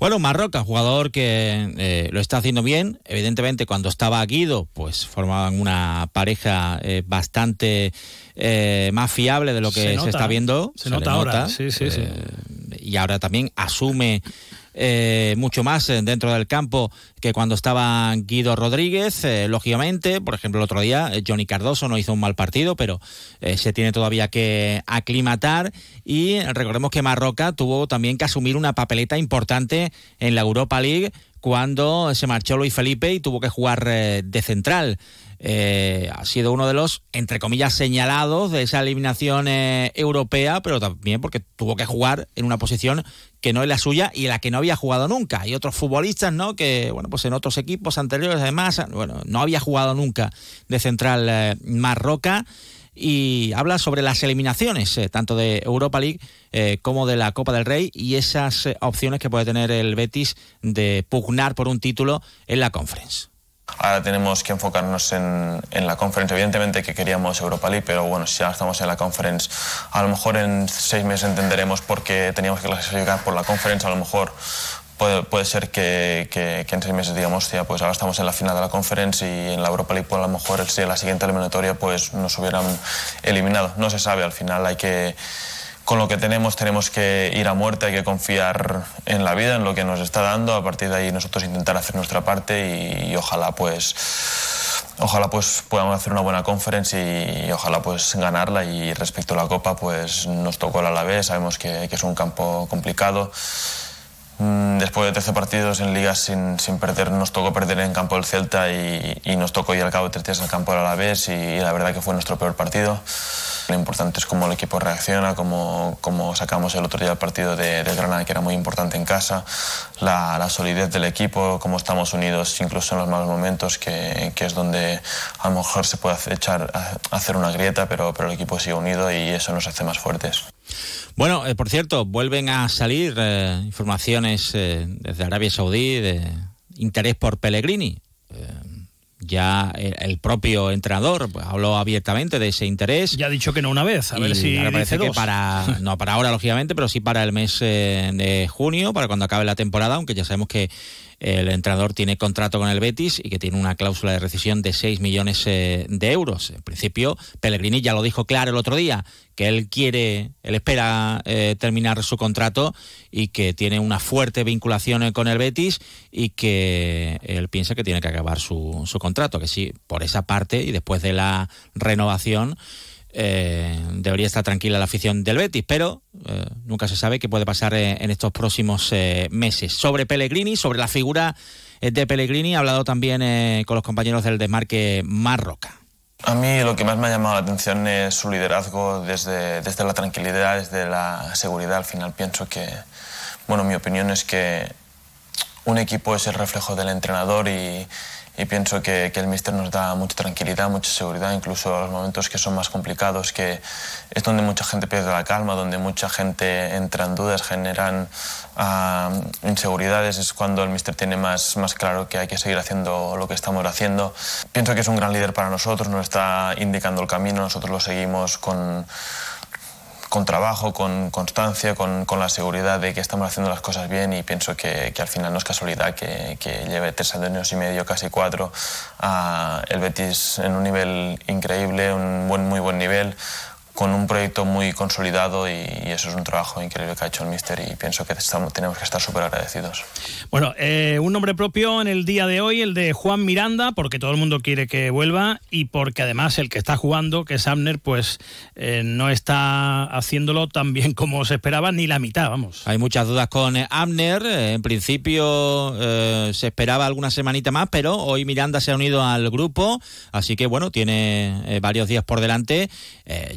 Bueno, Marroca, jugador que eh, lo está haciendo bien. Evidentemente, cuando estaba Guido, pues formaban una pareja eh, bastante eh, más fiable de lo que se, está viendo. Se, nota, ahora, sí, sí, sí. Y ahora también asume eh, mucho más eh, dentro del campo que cuando estaba Guido Rodríguez, eh, lógicamente. Por ejemplo, el otro día Johnny Cardoso no hizo un mal partido, pero se tiene todavía que aclimatar. Y recordemos que Marroca tuvo también que asumir una papeleta importante en la Europa League cuando se marchó Luis Felipe y tuvo que jugar de central. Eh, ha sido uno de los, entre comillas, señalados de esa eliminación eh, europea, pero también porque tuvo que jugar en una posición que no es la suya y en la que no había jugado nunca. Hay otros futbolistas, ¿no? Que, bueno, pues en otros equipos anteriores, además, bueno, no había jugado nunca de central eh, Marroca y habla sobre las eliminaciones, tanto de Europa League como de la Copa del Rey y esas opciones que puede tener el Betis de pugnar por un título en la Conference. Ahora tenemos que enfocarnos en, en, la conference. Evidentemente que queríamos Europa League, pero bueno, si ya estamos en la conference, a lo mejor en seis meses entenderemos por qué teníamos que clasificar por la conference. A lo mejor puede, puede ser que, que, que, en seis meses digamos, hostia, pues ahora estamos en la final de la conference y en la Europa League, pues a lo mejor si en la siguiente eliminatoria pues nos hubieran eliminado. No se sabe, al final hay que con lo que tenemos tenemos que ir a muerte, hay que confiar en la vida, en lo que nos está dando, a partir de ahí nosotros intentar hacer nuestra parte y, ojalá pues ojalá pues podamos hacer una buena conferencia y, ojalá pues ganarla. Y respecto a la copa pues nos tocó el Alavés, sabemos que, que es un campo complicado. Mm, Después de 13 partidos en ligas sin, sin, perder, nos tocó perder en campo del Celta y, y, nos tocó ir al cabo de tres días al campo del Alavés y, y la verdad que fue nuestro peor partido. Lo importante es cómo el equipo reacciona, cómo, cómo sacamos el otro día el partido de, de Granada, que era muy importante en casa, la, la, solidez del equipo, cómo estamos unidos incluso en los malos momentos, que, que es donde a lo mejor se puede echar, hacer una grieta, pero, pero el equipo sigue unido y eso nos hace más fuertes. Bueno, eh, por cierto, vuelven a salir eh, informaciones eh, desde Arabia Saudí de interés por Pellegrini. Ya el propio entrenador pues, habló abiertamente de ese interés. Ya ha dicho que no una vez, a ver si parece que para no para ahora lógicamente, pero sí para el mes eh, de junio, para cuando acabe la temporada, aunque ya sabemos que el entrenador tiene contrato con el Betis y que tiene una cláusula de rescisión de 6 millones eh, de euros. En principio, Pellegrini ya lo dijo claro el otro día, que él quiere, él espera eh, terminar su contrato y que tiene una fuerte vinculación con el Betis y que él piensa que tiene que acabar su, su contrato, que sí, por esa parte y después de la renovación eh, debería estar tranquila la afición del Betis, pero eh, nunca se sabe qué puede pasar eh, en estos próximos eh, meses. Sobre Pellegrini, sobre la figura de Pellegrini. Ha hablado también con los compañeros del desmarque Marroca. A mí lo que más me ha llamado la atención es su liderazgo desde, desde la tranquilidad, desde la seguridad. Al final pienso que, bueno, mi opinión es que un equipo es el reflejo del entrenador y, y pienso que, que, el míster nos da mucha tranquilidad, mucha seguridad, incluso a los momentos que son más complicados, que es donde mucha gente pierde la calma, donde mucha gente entra en dudas, generan uh, inseguridades, es cuando el míster tiene más, más claro que hay que seguir haciendo lo que estamos haciendo. Pienso que es un gran líder para nosotros, nos está indicando el camino, nosotros lo seguimos con con trabajo, con constancia, con, la seguridad de que estamos haciendo las cosas bien y pienso que, que al final no es casualidad que, que lleve tres años y medio, casi cuatro, a el Betis en un nivel increíble, un buen, muy buen nivel, con un proyecto muy consolidado y, eso es un trabajo increíble que ha hecho el Mister y pienso que estamos, tenemos que estar súper agradecidos. Bueno, eh, un nombre propio en el día de hoy, el de Juan Miranda, porque todo el mundo quiere que vuelva y porque además el que está jugando, que es Abner, pues eh, no está haciéndolo tan bien como se esperaba, ni la mitad, vamos. Hay muchas dudas con eh, Abner, en principio se esperaba alguna semanita más, pero hoy Miranda se ha unido al grupo, así que bueno, tiene varios días por delante.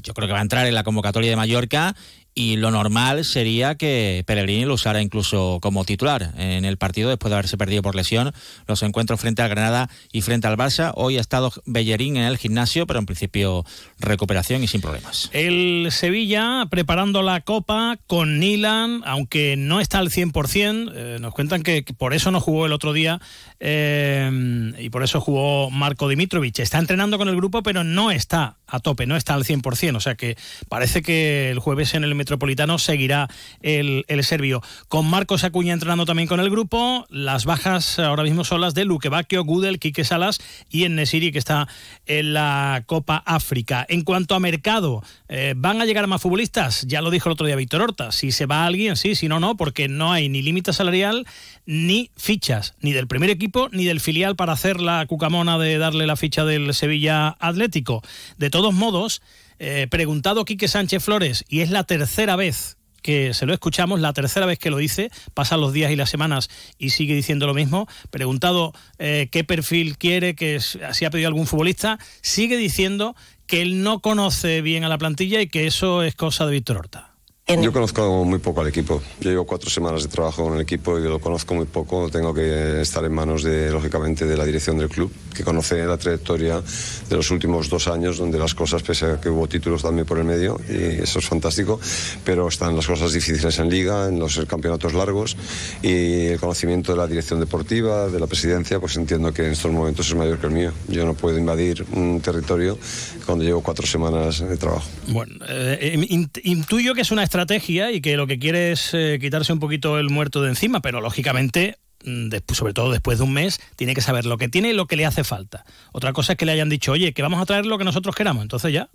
yo creo que va a entrar en la convocatoria de Mallorca y lo normal sería que Pellegrini lo usara incluso como titular en el partido después de haberse perdido por lesión los encuentros frente al Granada y frente al Barça. Hoy ha estado Bellerín en el gimnasio, pero en principio recuperación y sin problemas. El Sevilla preparando la Copa con Nilan, aunque no está al 100%, eh, nos cuentan que, por eso no jugó el otro día eh, y por eso jugó Marco Dimitrovic. Está entrenando con el grupo, pero no está a tope, no está al 100%, o sea que parece que el jueves en el Metropolitano seguirá el, el serbio. Con Marcos Acuña entrenando también con el grupo. Las bajas ahora mismo son las de Luque Bacchio, Gudel, Quique Salas y en Nesiri, que está en la Copa África. En cuanto a mercado, eh, ¿van a llegar más futbolistas? Ya lo dijo el otro día Víctor Horta. Si se va alguien, sí, si no, no, porque no hay ni límite salarial ni fichas, ni del primer equipo ni del filial para hacer la cucamona de darle la ficha del Sevilla Atlético. De todos modos, eh, preguntado Quique Sánchez Flores, y es la tercera vez que se lo escuchamos, la tercera vez que lo dice, pasan los días y las semanas y sigue diciendo lo mismo, preguntado eh, qué perfil quiere, que si ha pedido algún futbolista, sigue diciendo que él no conoce bien a la plantilla y que eso es cosa de Víctor Horta. Yo conozco muy poco al equipo. Yo llevo cuatro semanas de trabajo con el equipo y lo conozco muy poco. Tengo que estar en manos de, lógicamente, de la dirección del club, que conoce la trayectoria de los últimos dos años, donde las cosas, pese a que hubo títulos también por el medio, y eso es fantástico, pero están las cosas difíciles en liga, en los campeonatos largos, y el conocimiento de la dirección deportiva, de la presidencia, pues entiendo que en estos momentos es mayor que el mío. Yo no puedo invadir un territorio cuando llevo cuatro semanas de trabajo. Bueno, eh, intuyo que es una estrategia y que lo que quiere es eh, quitarse un poquito el muerto de encima, pero lógicamente mm, sobre todo después de un mes, tiene que saber lo que tiene y lo que le hace falta. Otra cosa es que le hayan dicho, oye, que vamos a traer lo que nosotros queramos. Entonces ya,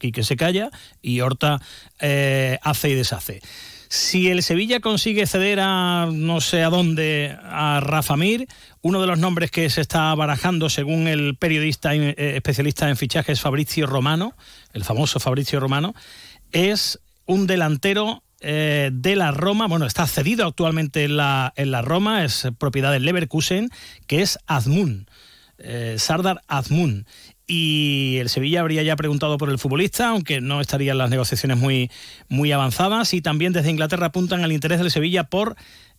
que se calla y Horta eh, hace y deshace. Si el Sevilla consigue ceder a no sé a dónde a Rafa Mir, uno de los nombres que se está barajando, según el periodista eh, especialista en fichajes Fabrizio Romano, el famoso Fabrizio Romano, es un delantero eh, de la Roma, bueno, está cedido actualmente en la, en la Roma, es propiedad del Leverkusen, que es Azmun, eh, Sardar Azmun. Y el Sevilla habría ya preguntado por el futbolista, aunque no estarían las negociaciones muy, muy avanzadas. Y también desde Inglaterra apuntan al interés del Sevilla por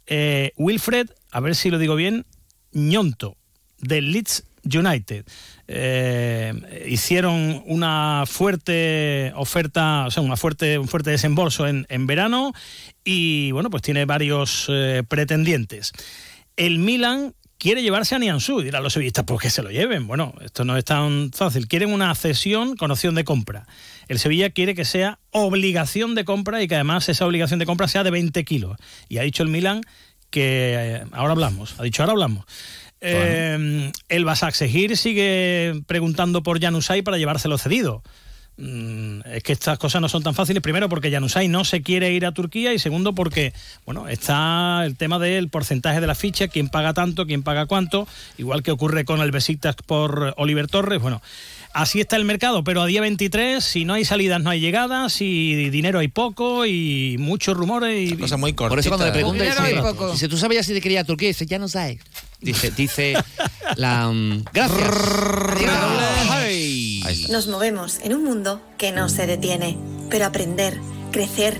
eh, Wilfred, a ver si lo digo bien, Ñonto, del Leeds United. Eh, hicieron una fuerte oferta, o sea, una fuerte, un fuerte desembolso en, verano y bueno, pues tiene varios eh, pretendientes. El Milan quiere llevarse a Nianzú, dirán los sevillistas, pues que se lo lleven. Bueno, esto no es tan fácil. Quieren una cesión con opción de compra. El Sevilla quiere que sea obligación de compra y que además esa obligación de compra sea de 20 kilos. Y ha dicho el Milan que eh, ahora hablamos, ha dicho ahora hablamos. Eh, el Basaksehir sigue preguntando por Janusay para llevárselo cedido. Mm, es que estas cosas no son tan fáciles. Primero, porque Janusay no se quiere ir a Turquía. Y segundo, porque bueno, está el tema del porcentaje de la ficha: quién paga tanto, quién paga cuánto. Igual que ocurre con el Besiktas por Oliver Torres. Bueno, así está el mercado. Pero a día 23, si no hay salidas, no hay llegadas. Y dinero hay poco. Y muchos rumores. Y... Cosa muy corta. Por eso, cuando le preguntas, si, tú sabías si te quería Turquía, dice, ya no sabes. Dice, dice la... mm, gracias. Nos movemos en un mundo que no se detiene, pero aprender, crecer,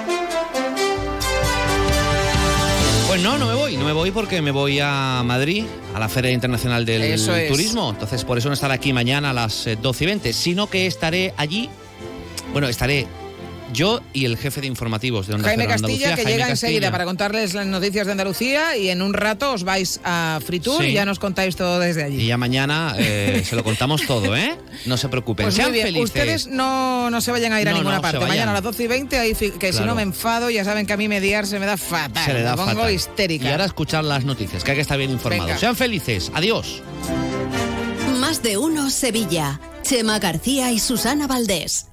Pues no, no me voy, no me voy porque me voy a Madrid, a la Feria Internacional del Eso es. Turismo. Entonces, por eso no estaré aquí mañana a las eh, 12 y 20, sino que estaré allí. Bueno, estaré yo y el jefe de informativos de Onda Jaime Cero Castilla, Andalucía, que Jaime llega Castilla. enseguida para contarles las noticias de Andalucía y en un rato os vais a Fritur Sí. y ya nos contáis todo desde allí. Y ya mañana eh, se lo contamos todo, ¿eh? No se preocupen. Pues Sean felices. ustedes no, no se vayan a ir a ninguna no, parte. Mañana a las 12 y 20, ahí que si no me enfado, ya saben que a mí mediar se me da fatal. Se le da me pongo fatal. histérica. Y ahora escuchar las noticias, que hay que estar bien informados. Venga. Sean felices. Adiós. Más de uno Sevilla. Chema García y Susana Valdés.